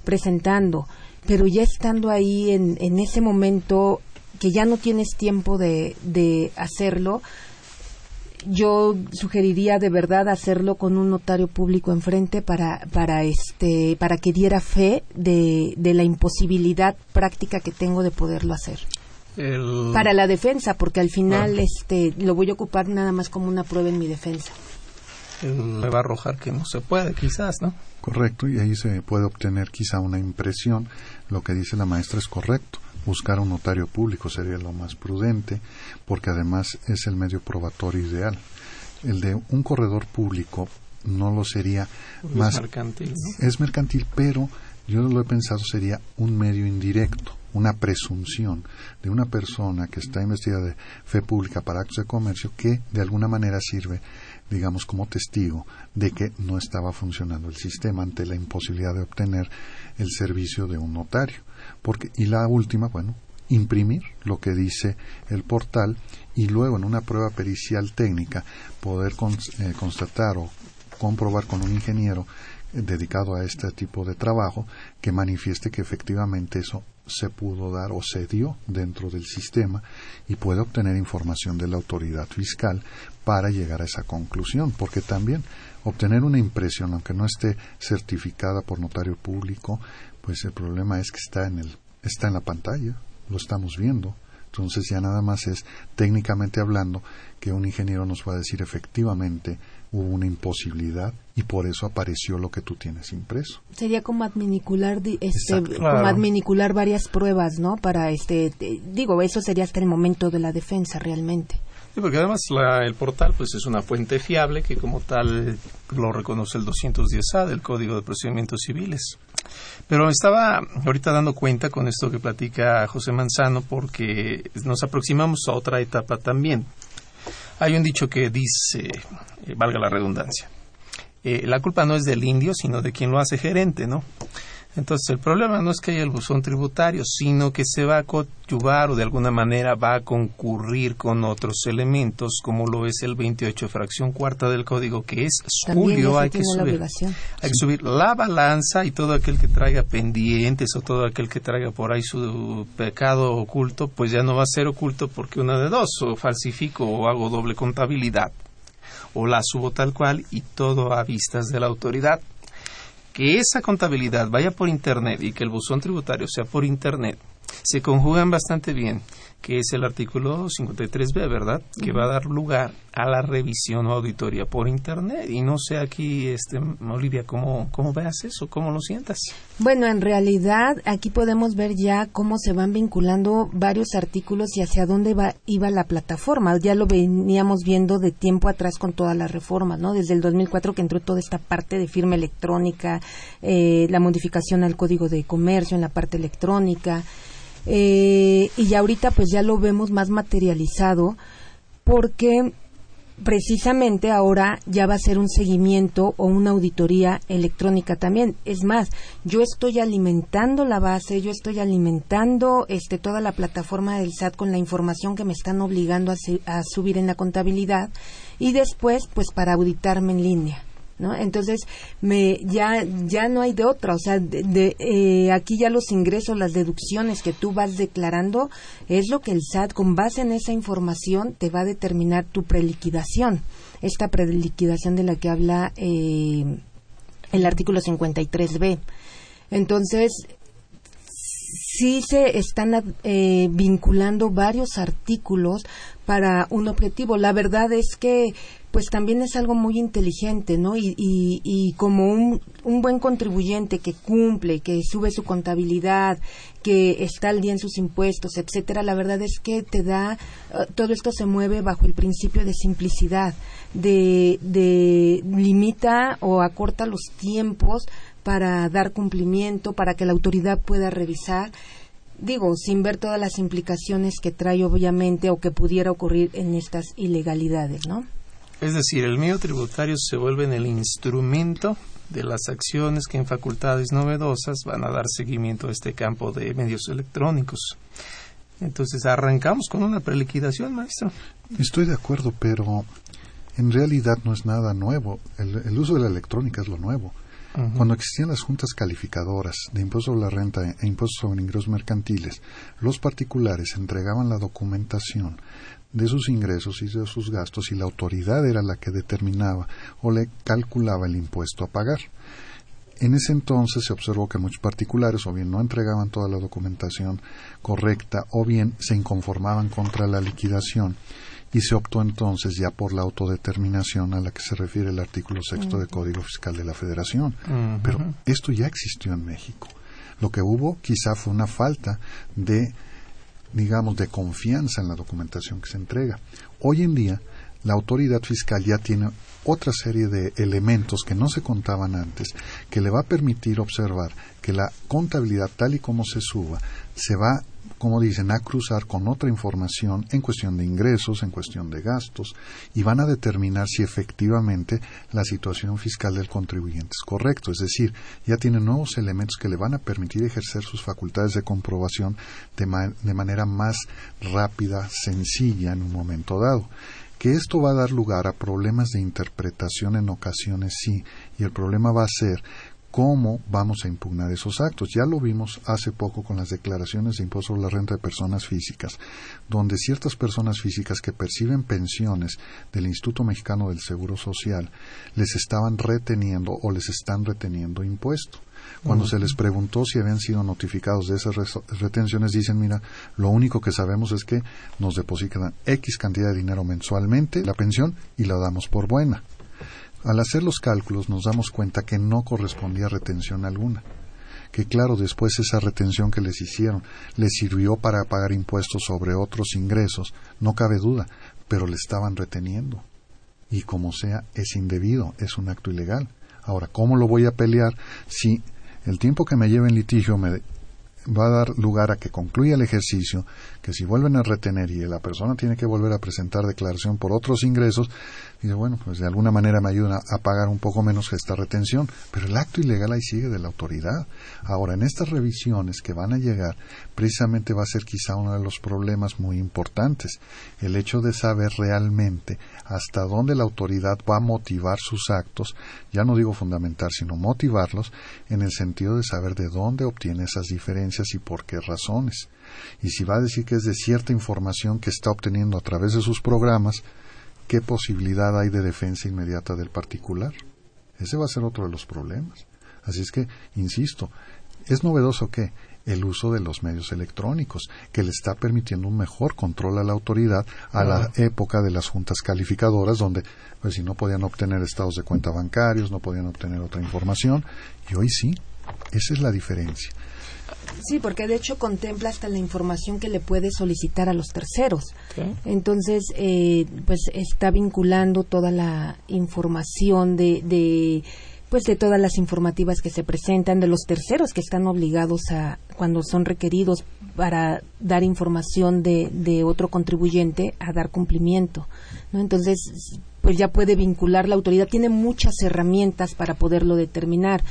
presentando. Pero ya estando ahí en, en ese momento que ya no tienes tiempo de, de hacerlo, yo sugeriría de verdad hacerlo con un notario público enfrente para para este para que diera fe de, de la imposibilidad práctica que tengo de poderlo hacer para la defensa, porque al final este lo voy a ocupar nada más como una prueba en mi defensa. le va a arrojar que no se puede, quizás, ¿no? Correcto, y ahí se puede obtener quizá una impresión. Lo que dice la maestra es correcto. Buscar un notario público sería lo más prudente, porque además es el medio probatorio ideal. El de un corredor público no lo sería más. Es mercantil, Es mercantil, pero yo lo he pensado sería un medio indirecto una presunción de una persona que está investida de fe pública para actos de comercio que de alguna manera sirve, digamos, como testigo de que no estaba funcionando el sistema ante la imposibilidad de obtener el servicio de un notario. Porque, y la última, bueno, imprimir lo que dice el portal y luego en una prueba pericial técnica poder eh, constatar o comprobar con un ingeniero dedicado a este tipo de trabajo que manifieste que efectivamente eso se pudo dar o se dio dentro del sistema y puede obtener información de la autoridad fiscal para llegar a esa conclusión, porque también obtener una impresión, aunque no esté certificada por notario público, pues el problema es que está en el está en la pantalla, lo estamos viendo. Entonces ya nada más es técnicamente hablando que un ingeniero nos va a decir efectivamente hubo una imposibilidad y por eso apareció lo que tú tienes impreso. Sería como adminicular, este, como adminicular varias pruebas, ¿no? Para este, digo, eso sería hasta el momento de la defensa realmente. Sí, porque además el portal pues es una fuente fiable que como tal lo reconoce el 210A del Código de Procedimientos Civiles. Pero estaba ahorita dando cuenta con esto que platica José Manzano porque nos aproximamos a otra etapa también. Hay un dicho que dice, eh, valga la redundancia, eh, la culpa no es del indio, sino de quien lo hace gerente, ¿no? Entonces, el problema no es que haya el buzón tributario, sino que se va a coadyuvar o de alguna manera va a concurrir con otros elementos, como lo es el 28 fracción cuarta del código, que es julio. Hay que, subir, hay que subir la balanza y todo aquel que traiga pendientes o todo aquel que traiga por ahí su pecado oculto, pues ya no va a ser oculto porque una de dos, o falsifico o hago doble contabilidad, o la subo tal cual y todo a vistas de la autoridad. Que esa contabilidad vaya por Internet y que el buzón tributario sea por Internet, se conjugan bastante bien que es el artículo 53b, ¿verdad? Que va a dar lugar a la revisión o auditoría por Internet. Y no sé aquí, este, Olivia, ¿cómo, cómo veas eso? ¿Cómo lo sientas? Bueno, en realidad aquí podemos ver ya cómo se van vinculando varios artículos y hacia dónde va, iba la plataforma. Ya lo veníamos viendo de tiempo atrás con todas las reformas, ¿no? Desde el 2004 que entró toda esta parte de firma electrónica, eh, la modificación al código de comercio en la parte electrónica. Eh, y ya ahorita pues ya lo vemos más materializado porque precisamente ahora ya va a ser un seguimiento o una auditoría electrónica también. Es más, yo estoy alimentando la base, yo estoy alimentando este toda la plataforma del SAT con la información que me están obligando a, a subir en la contabilidad y después pues para auditarme en línea. ¿No? Entonces, me, ya, ya no hay de otra, o sea, de, eh, aquí ya los ingresos, las deducciones que tú vas declarando, es lo que el SAT, con base en esa información, te va a determinar tu preliquidación, esta preliquidación de la que habla eh, el artículo 53b. Entonces, sí se están eh, vinculando varios artículos para un objetivo. La verdad es que pues también es algo muy inteligente, ¿no? Y, y, como un, un, buen contribuyente que cumple, que sube su contabilidad, que está al día en sus impuestos, etcétera, la verdad es que te da, eh, todo esto se mueve bajo el principio de simplicidad, de, de limita o acorta los tiempos para dar cumplimiento, para que la autoridad pueda revisar digo, sin ver todas las implicaciones que trae obviamente o que pudiera ocurrir en estas ilegalidades, ¿no? Es decir, el medio tributario se vuelve en el instrumento de las acciones que en facultades novedosas van a dar seguimiento a este campo de medios electrónicos. Entonces, arrancamos con una preliquidación, maestro. Estoy de acuerdo, pero en realidad no es nada nuevo. El, uso de la electrónica es lo nuevo. Cuando existían las juntas calificadoras de impuesto sobre la renta e impuestos sobre ingresos mercantiles, los particulares entregaban la documentación de sus ingresos y de sus gastos y la autoridad era la que determinaba o le calculaba el impuesto a pagar. En ese entonces se observó que muchos particulares o bien no entregaban toda la documentación correcta o bien se inconformaban contra la liquidación y se optó entonces ya por la autodeterminación a la que se refiere el artículo sexto del Código Fiscal de la Federación. Pero esto ya existió en México. Lo que hubo quizá fue una falta de digamos, de confianza en la documentación que se entrega. Hoy en día, la autoridad fiscal ya tiene otra serie de elementos que no se contaban antes, que le va a permitir observar que la contabilidad tal y como se suba se va como dicen, a cruzar con otra información en cuestión de ingresos, en cuestión de gastos, y van a determinar si efectivamente la situación fiscal del contribuyente es correcto. Es decir, ya tiene nuevos elementos que le van a permitir ejercer sus facultades de comprobación de, de manera más rápida, sencilla en un momento dado que esto va a dar lugar a problemas de interpretación en ocasiones sí, y el problema va a ser cómo vamos a impugnar esos actos. Ya lo vimos hace poco con las declaraciones de impuesto sobre la renta de personas físicas, donde ciertas personas físicas que perciben pensiones del Instituto Mexicano del Seguro Social les estaban reteniendo o les están reteniendo impuesto. Cuando se les preguntó si habían sido notificados de esas retenciones, dicen, mira, lo único que sabemos es que nos depositan X cantidad de dinero mensualmente, la pensión, y la damos por buena. Al hacer los cálculos nos damos cuenta que no correspondía retención alguna, que claro, después esa retención que les hicieron les sirvió para pagar impuestos sobre otros ingresos, no cabe duda, pero le estaban reteniendo. Y como sea, es indebido, es un acto ilegal. Ahora, ¿cómo lo voy a pelear si el tiempo que me lleve en litigio me va a dar lugar a que concluya el ejercicio, que si vuelven a retener y la persona tiene que volver a presentar declaración por otros ingresos, dice, bueno, pues de alguna manera me ayuda a pagar un poco menos esta retención, pero el acto ilegal ahí sigue de la autoridad. Ahora, en estas revisiones que van a llegar, precisamente va a ser quizá uno de los problemas muy importantes, el hecho de saber realmente hasta dónde la autoridad va a motivar sus actos, ya no digo fundamental, sino motivarlos, en el sentido de saber de dónde obtiene esas diferencias y por qué razones. Y si va a decir que es de cierta información que está obteniendo a través de sus programas, ¿qué posibilidad hay de defensa inmediata del particular? Ese va a ser otro de los problemas. Así es que, insisto, ¿es novedoso que el uso de los medios electrónicos, que le está permitiendo un mejor control a la autoridad a la época de las juntas calificadoras, donde pues si no podían obtener estados de cuenta bancarios, no podían obtener otra información, y hoy sí, esa es la diferencia. Sí, porque de hecho contempla hasta la información que le puede solicitar a los terceros. Entonces, eh, pues está vinculando toda la información de, de pues de todas las informativas que se presentan, de los terceros que están obligados a, cuando son requeridos para dar información de, de otro contribuyente, a dar cumplimiento. ¿no? Entonces, pues ya puede vincular la autoridad, tiene muchas herramientas para poderlo determinar.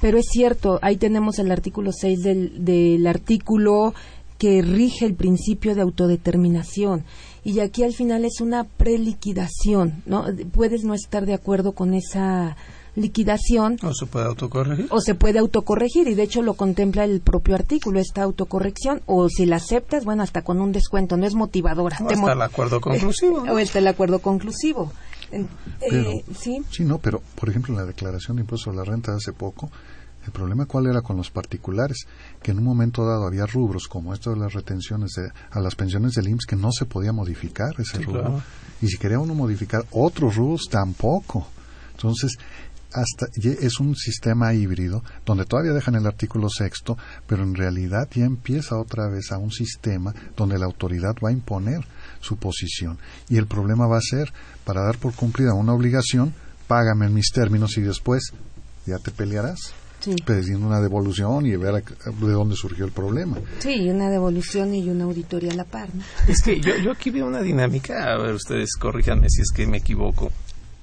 Pero es cierto, ahí tenemos el artículo 6 del, del artículo que rige el principio de autodeterminación. Y aquí al final es una preliquidación, ¿no? Puedes no estar de acuerdo con esa liquidación. O se puede autocorregir. O se puede autocorregir, y de hecho lo contempla el propio artículo, esta autocorrección, o si la aceptas, bueno, hasta con un descuento, no es motivadora. O hasta el acuerdo conclusivo. o está el acuerdo conclusivo. Eh, ¿sí? sí, no, pero por ejemplo en la declaración de impuesto a la renta de hace poco, el problema cuál era con los particulares, que en un momento dado había rubros como esto de las retenciones a las pensiones del IMSS que no se podía modificar ese rubro. Y si quería uno modificar otros rubros tampoco. Entonces, hasta es un sistema híbrido donde todavía dejan el artículo sexto, pero en realidad ya empieza otra vez a un sistema donde la autoridad va a imponer su posición. Y el problema va a ser, para dar por cumplida una obligación, págame en mis términos y después ya te pelearás. Sí. pidiendo una devolución y ver de dónde surgió el problema. Sí, una devolución y una auditoría a la par. Es que yo, yo aquí veo una dinámica, a ver, ustedes corríjanme si es que me equivoco.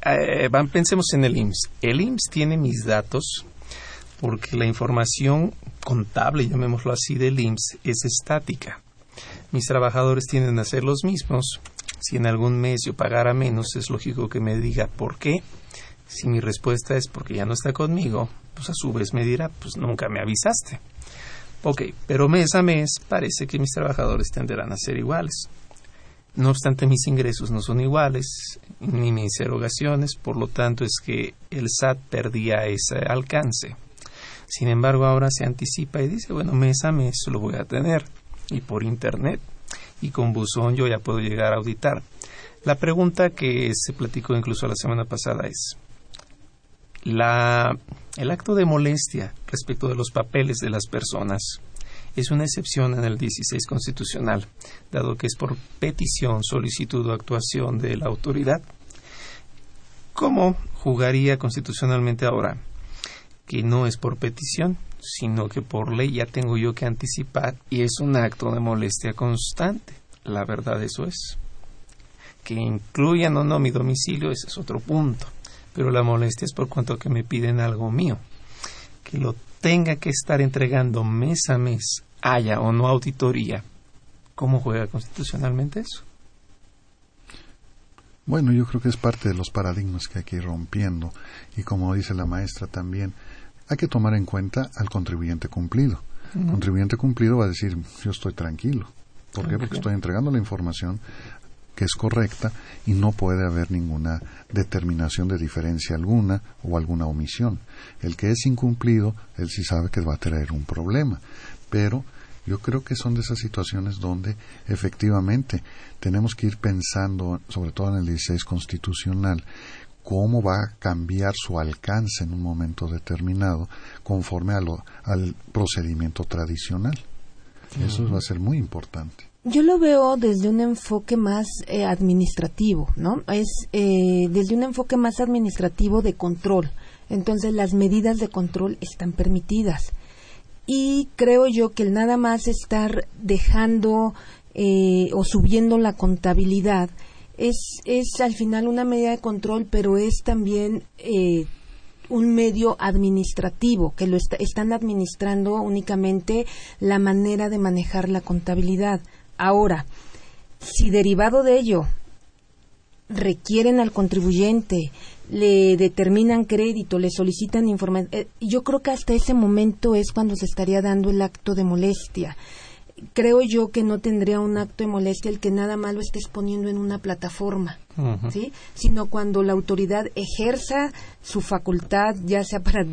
Eh, van, pensemos en el IMSS. El IMSS tiene mis datos porque la información contable, llamémoslo así, del IMSS es estática. Mis trabajadores tienden a ser los mismos. Si en algún mes yo pagara menos, es lógico que me diga por qué. Si mi respuesta es porque ya no está conmigo, pues a su vez me dirá, pues nunca me avisaste. Ok, pero mes a mes parece que mis trabajadores tenderán a ser iguales. No obstante, mis ingresos no son iguales, ni mis erogaciones, por lo tanto es que el SAT perdía ese alcance. Sin embargo, ahora se anticipa y dice, bueno, mes a mes lo voy a tener, y por Internet, y con buzón yo ya puedo llegar a auditar. La pregunta que se platicó incluso la semana pasada es, la, el acto de molestia respecto de los papeles de las personas es una excepción en el 16 constitucional, dado que es por petición, solicitud o actuación de la autoridad. ¿Cómo jugaría constitucionalmente ahora? Que no es por petición, sino que por ley ya tengo yo que anticipar y es un acto de molestia constante. La verdad eso es. Que incluyan o no mi domicilio, ese es otro punto. Pero la molestia es por cuanto que me piden algo mío. Que lo tenga que estar entregando mes a mes, haya o no auditoría, ¿cómo juega constitucionalmente eso? Bueno, yo creo que es parte de los paradigmas que hay que ir rompiendo y como dice la maestra también, hay que tomar en cuenta al contribuyente cumplido. El contribuyente cumplido va a decir, yo estoy tranquilo. ¿Por qué? Porque estoy entregando la información que es correcta y no puede haber ninguna determinación de diferencia alguna o alguna omisión. El que es incumplido, él sí sabe que va a traer un problema, pero yo creo que son de esas situaciones donde efectivamente tenemos que ir pensando, sobre todo en el 16 constitucional, cómo va a cambiar su alcance en un momento determinado conforme a lo, al procedimiento tradicional. Eso va a ser muy importante. Yo lo veo desde un enfoque más eh, administrativo, ¿no? Es eh, desde un enfoque más administrativo de control. Entonces las medidas de control están permitidas. y creo yo que el nada más estar dejando eh, o subiendo la contabilidad es, es al final una medida de control, pero es también eh, un medio administrativo, que lo están administrando únicamente la manera de manejar la contabilidad. Ahora, si derivado de ello requieren al contribuyente, le determinan crédito, le solicitan información, eh, yo creo que hasta ese momento es cuando se estaría dando el acto de molestia creo yo que no tendría un acto de molestia el que nada más lo estés poniendo en una plataforma, ¿sí? Sino cuando la autoridad ejerza su facultad, ya sea para,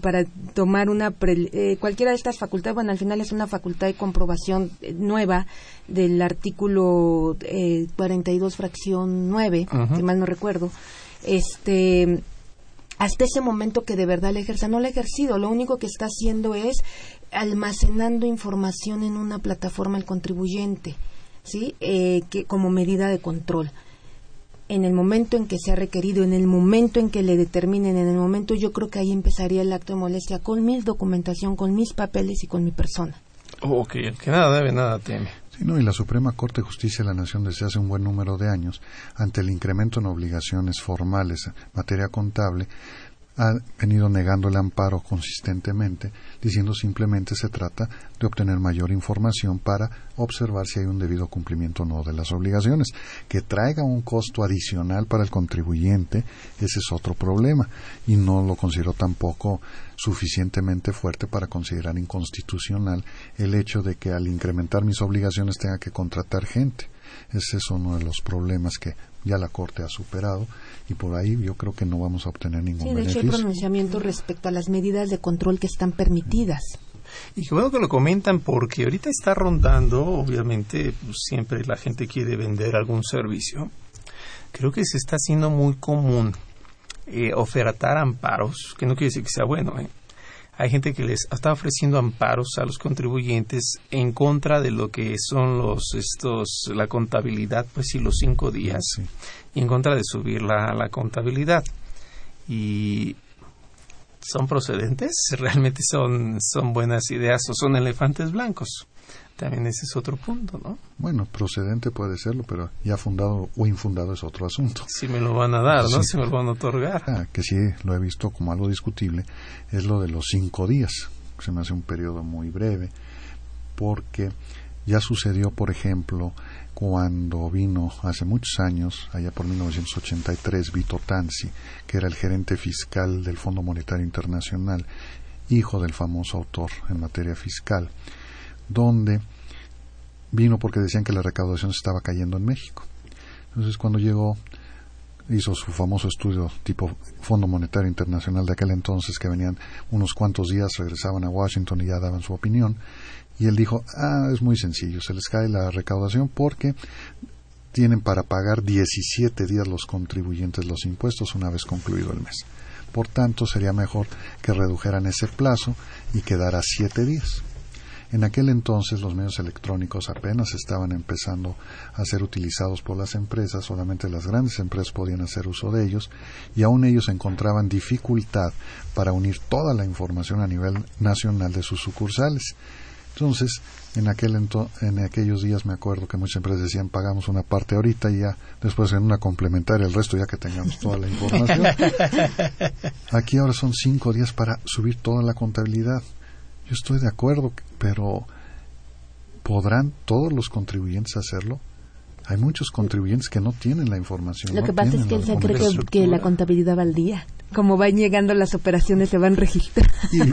para tomar una, eh, cualquiera de estas facultades, bueno, al final es una facultad de comprobación eh, nueva del artículo eh, 42, fracción 9, si mal no recuerdo, este hasta ese momento que de verdad le ejerza, no lo ha ejercido, lo único que está haciendo es almacenando información en una plataforma el contribuyente, ¿sí? Eh, que como medida de control. En el momento en que se ha requerido, en el momento en que le determinen, en el momento yo creo que ahí empezaría el acto de molestia con mi documentación, con mis papeles y con mi persona. Ok, el que nada debe, nada teme. Sí, no, y la Suprema Corte de Justicia de la Nación desde hace un buen número de años, ante el incremento en obligaciones formales en materia contable, ha venido negando el amparo consistentemente, diciendo simplemente se trata de obtener mayor información para observar si hay un debido cumplimiento o no de las obligaciones. Que traiga un costo adicional para el contribuyente, ese es otro problema, y no lo considero tampoco suficientemente fuerte para considerar inconstitucional el hecho de que al incrementar mis obligaciones tenga que contratar gente. Ese es uno de los problemas que ya la Corte ha superado y por ahí yo creo que no vamos a obtener ningún sí, de hecho hay pronunciamiento respecto a las medidas de control que están permitidas. Y qué bueno que lo comentan porque ahorita está rondando, obviamente, pues, siempre la gente quiere vender algún servicio. Creo que se está haciendo muy común eh, ofertar amparos, que no quiere decir que sea bueno, ¿eh? Hay gente que les está ofreciendo amparos a los contribuyentes en contra de lo que son los estos la contabilidad pues sí los cinco días y en contra de subir la, la contabilidad. Y son procedentes realmente son son buenas ideas o son elefantes blancos también ese es otro punto, ¿no? Bueno, procedente puede serlo, pero ya fundado o infundado es otro asunto. Si me lo van a dar, ¿no? Si me lo van a otorgar. Ah, que sí lo he visto como algo discutible, es lo de los cinco días. Se me hace un periodo muy breve, porque ya sucedió, por ejemplo, cuando vino hace muchos años, allá por 1983, Vito Tanzi, que era el gerente fiscal del Fondo Monetario Internacional, hijo del famoso autor en materia fiscal donde vino porque decían que la recaudación estaba cayendo en México. Entonces cuando llegó hizo su famoso estudio tipo Fondo Monetario Internacional de aquel entonces que venían unos cuantos días, regresaban a Washington y ya daban su opinión. Y él dijo, ah, es muy sencillo, se les cae la recaudación porque tienen para pagar 17 días los contribuyentes los impuestos una vez concluido el mes. Por tanto, sería mejor que redujeran ese plazo y quedara 7 días. En aquel entonces los medios electrónicos apenas estaban empezando a ser utilizados por las empresas, solamente las grandes empresas podían hacer uso de ellos y aún ellos encontraban dificultad para unir toda la información a nivel nacional de sus sucursales. Entonces, en, aquel en aquellos días me acuerdo que muchas empresas decían pagamos una parte ahorita y ya después en una complementaria el resto ya que tengamos toda la información. Aquí ahora son cinco días para subir toda la contabilidad. Yo estoy de acuerdo, pero ¿podrán todos los contribuyentes hacerlo? Hay muchos contribuyentes que no tienen la información. Lo que pasa es que él se cree que, la contabilidad va al día. Como van llegando las operaciones, se van registrando.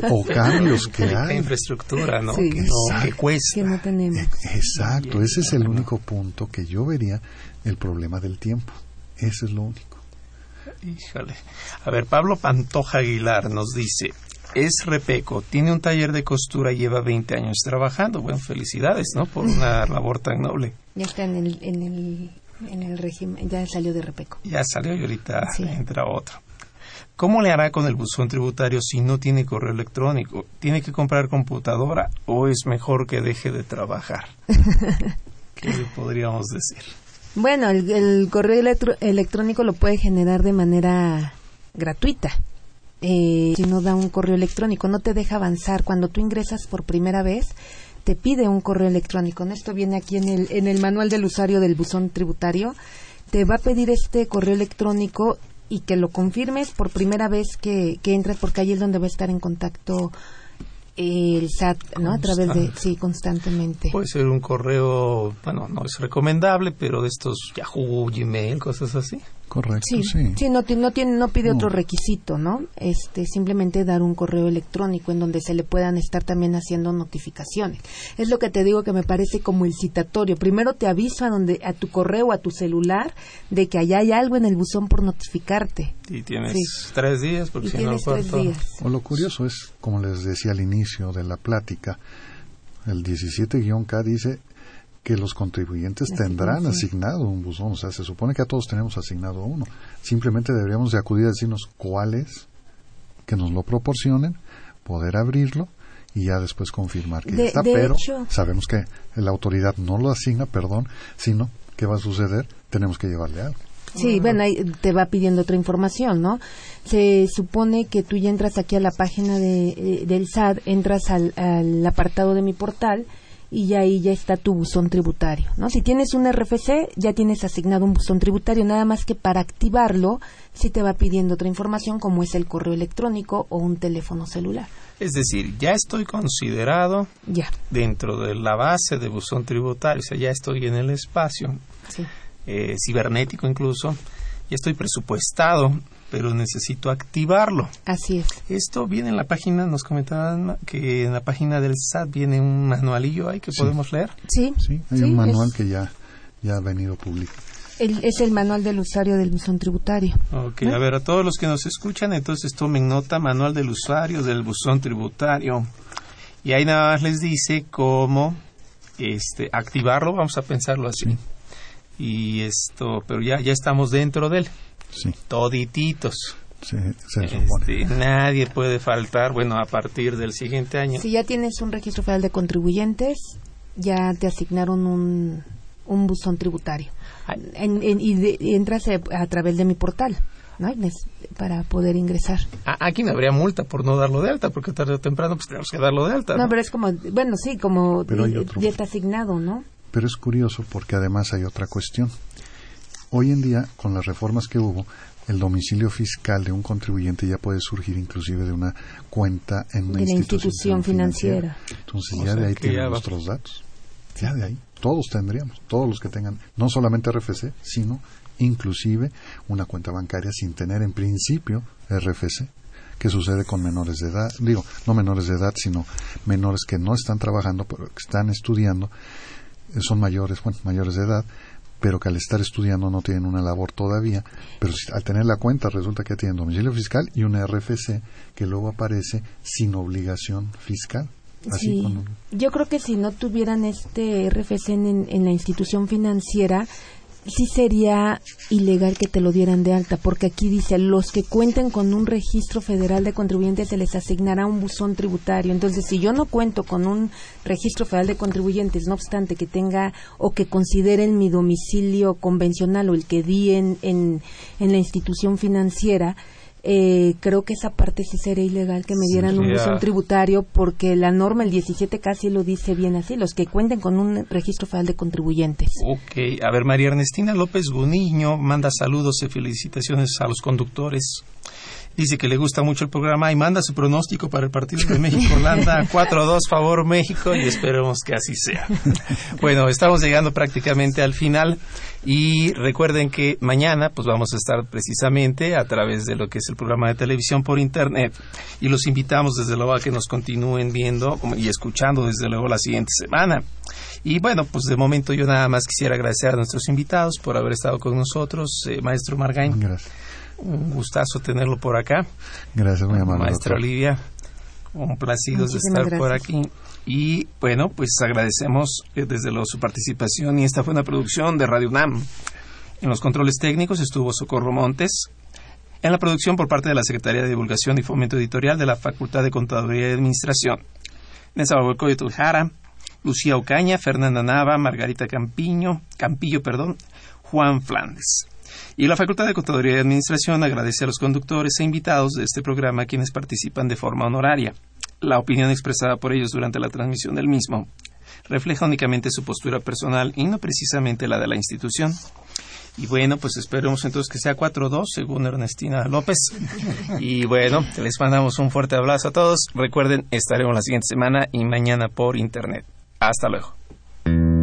o cambios que hay. infraestructura, ¿no? Que, no cuesta. Que no tenemos. Exacto, ese es el único punto que yo vería el problema del tiempo. Ese es lo único. Híjole. A ver, Pablo Pantoja Aguilar nos dice, es repeco, tiene un taller de costura y lleva 20 años trabajando. Bueno, felicidades, ¿no? Por una labor tan noble. Ya está en el, en el, en el régimen, ya salió de repeco. Ya salió y ahorita entra otro. ¿Cómo le hará con el buzón tributario si no tiene correo electrónico? ¿Tiene que comprar computadora o es mejor que deje de trabajar? ¿Qué le podríamos decir? Bueno, el, correo electrónico lo puede generar de manera gratuita eh, si no da un correo electrónico, no te deja avanzar. Cuando tú ingresas por primera vez, te pide un correo electrónico. Esto viene aquí en el, en el manual del usuario del buzón tributario. Te va a pedir este correo electrónico y que lo confirmes por primera vez que, que entres, porque ahí es donde va a estar en contacto el SAT, ¿no? A través de, sí, constantemente. Puede ser un correo, bueno, no es recomendable, pero de estos Yahoo, Gmail, cosas así. Correcto, sí. Sí, no, no, tiene, no pide otro requisito, ¿no? Este, simplemente dar un correo electrónico en donde se le puedan estar también haciendo notificaciones. Es lo que te digo que me parece como el citatorio. Primero te aviso a, donde, a tu correo, a tu celular, de que allá hay algo en el buzón por notificarte. Y tienes tres días, porque si no lo O lo curioso es, como les decía al inicio de la plática, el 17-K dice que los contribuyentes tendrán asignado un buzón. O sea, se supone que a todos tenemos asignado uno. Simplemente deberíamos de acudir a decirnos cuál es, que nos lo proporcionen, poder abrirlo y ya después confirmar que está. Pero sabemos que la autoridad no lo asigna, perdón, sino ¿qué va a suceder? Tenemos que llevarle algo. Sí, bueno, ahí te va pidiendo otra información, ¿no? Se supone que tú ya entras aquí a la página de, eh, del SAT, entras al, al apartado de mi portal y ahí ya está tu buzón tributario, ¿no? Si tienes un RFC, ya tienes asignado un buzón tributario, nada más que para activarlo sí te va pidiendo otra información como es el correo electrónico o un teléfono celular. Es decir, ya estoy considerado ya. dentro de la base de buzón tributario, o sea, ya estoy en el espacio eh, cibernético incluso, ya estoy presupuestado pero necesito activarlo. Así es. Esto viene en la página, nos comentaban que en la página del SAT viene un manualillo ahí que podemos leer. Sí. Sí, hay un manual que ya, ya ha venido público. es el manual del usuario del buzón tributario. Ok, a ver, a todos los que nos escuchan, entonces tomen nota, manual del usuario del buzón tributario. Y ahí nada más les dice cómo este, activarlo, vamos a pensarlo así. Y esto, pero ya, ya estamos dentro de él. Sí. Todititos. Sí, se. Este, nadie puede faltar, bueno, a partir del siguiente año. Si ya tienes un registro federal de contribuyentes, ya te asignaron un, un buzón tributario. y, entras a, través de mi portal. ¿no? para poder ingresar. Aquí no habría multa por no darlo de alta, porque tarde o temprano pues tenemos que darlo de alta. No, pero es como, bueno, sí, como ya está asignado, ¿no? Pero es curioso porque además hay otra cuestión. Hoy en día, con las reformas que hubo, el domicilio fiscal de un contribuyente ya puede surgir inclusive de una cuenta en una institución, financiera. Entonces ya de ahí tienen nuestros datos. Ya de ahí. Todos tendríamos, todos los que tengan, no solamente RFC, sino inclusive una cuenta bancaria sin tener en principio RFC. ¿Qué sucede con menores de edad? Digo, no menores de edad, sino menores que no están trabajando, pero que están estudiando, eh, son mayores, bueno, mayores de edad, pero que al estar estudiando no tienen una labor todavía, pero al tener la cuenta resulta que tienen domicilio fiscal y una RFC que luego aparece sin obligación fiscal. sí. Yo creo que si no tuvieran este RFC en la institución financiera, sí sería ilegal que te lo dieran de alta, porque aquí dice, los que cuenten con un registro federal de contribuyentes se les asignará un buzón tributario. Entonces, si yo no cuento con un registro federal de contribuyentes, no obstante que tenga o que consideren mi domicilio convencional o el que di en, en la institución financiera, eh, creo que esa parte sí sería ilegal que me dieran un buzón tributario porque la norma el 17 casi lo dice bien así, los que cuenten con un registro federal de contribuyentes. Ok, a ver, María Ernestina López Guniño manda saludos y felicitaciones a los conductores dice que le gusta mucho el programa y manda su pronóstico para el partido de México-Holanda 4-2 favor México y esperemos que así sea. Bueno, estamos llegando prácticamente al final y recuerden que mañana pues vamos a estar precisamente a través de lo que es el programa de televisión por internet y los invitamos desde luego a que nos continúen viendo y escuchando desde luego la siguiente semana. Y bueno, pues de momento yo nada más quisiera agradecer a nuestros invitados por haber estado con nosotros, eh, maestro Margain. Gracias un gustazo tenerlo por acá. Gracias, muy amable. Maestra Olivia, un placido de estar por aquí. Y bueno, pues agradecemos eh, desde luego su participación y esta fue una producción de Radio UNAM. En los controles técnicos estuvo Socorro Montes. En la producción por parte de la Secretaría de Divulgación y Fomento Editorial de la Facultad de Contaduría y Administración. Nezahualcóyotl de Tuljara, Lucía Ocaña, Fernanda Nava, Margarita Campiño, Campillo, perdón, Juan Flandes. Y la Facultad de Contaduría y Administración agradece a los conductores e invitados de este programa quienes participan de forma honoraria. La opinión expresada por ellos durante la transmisión del mismo refleja únicamente su postura personal y no precisamente la de la institución. Y bueno, pues esperemos entonces que sea 4-2 según Ernestina López. Y bueno, les mandamos un fuerte abrazo a todos. Recuerden, estaremos la siguiente semana y mañana por internet. Hasta luego.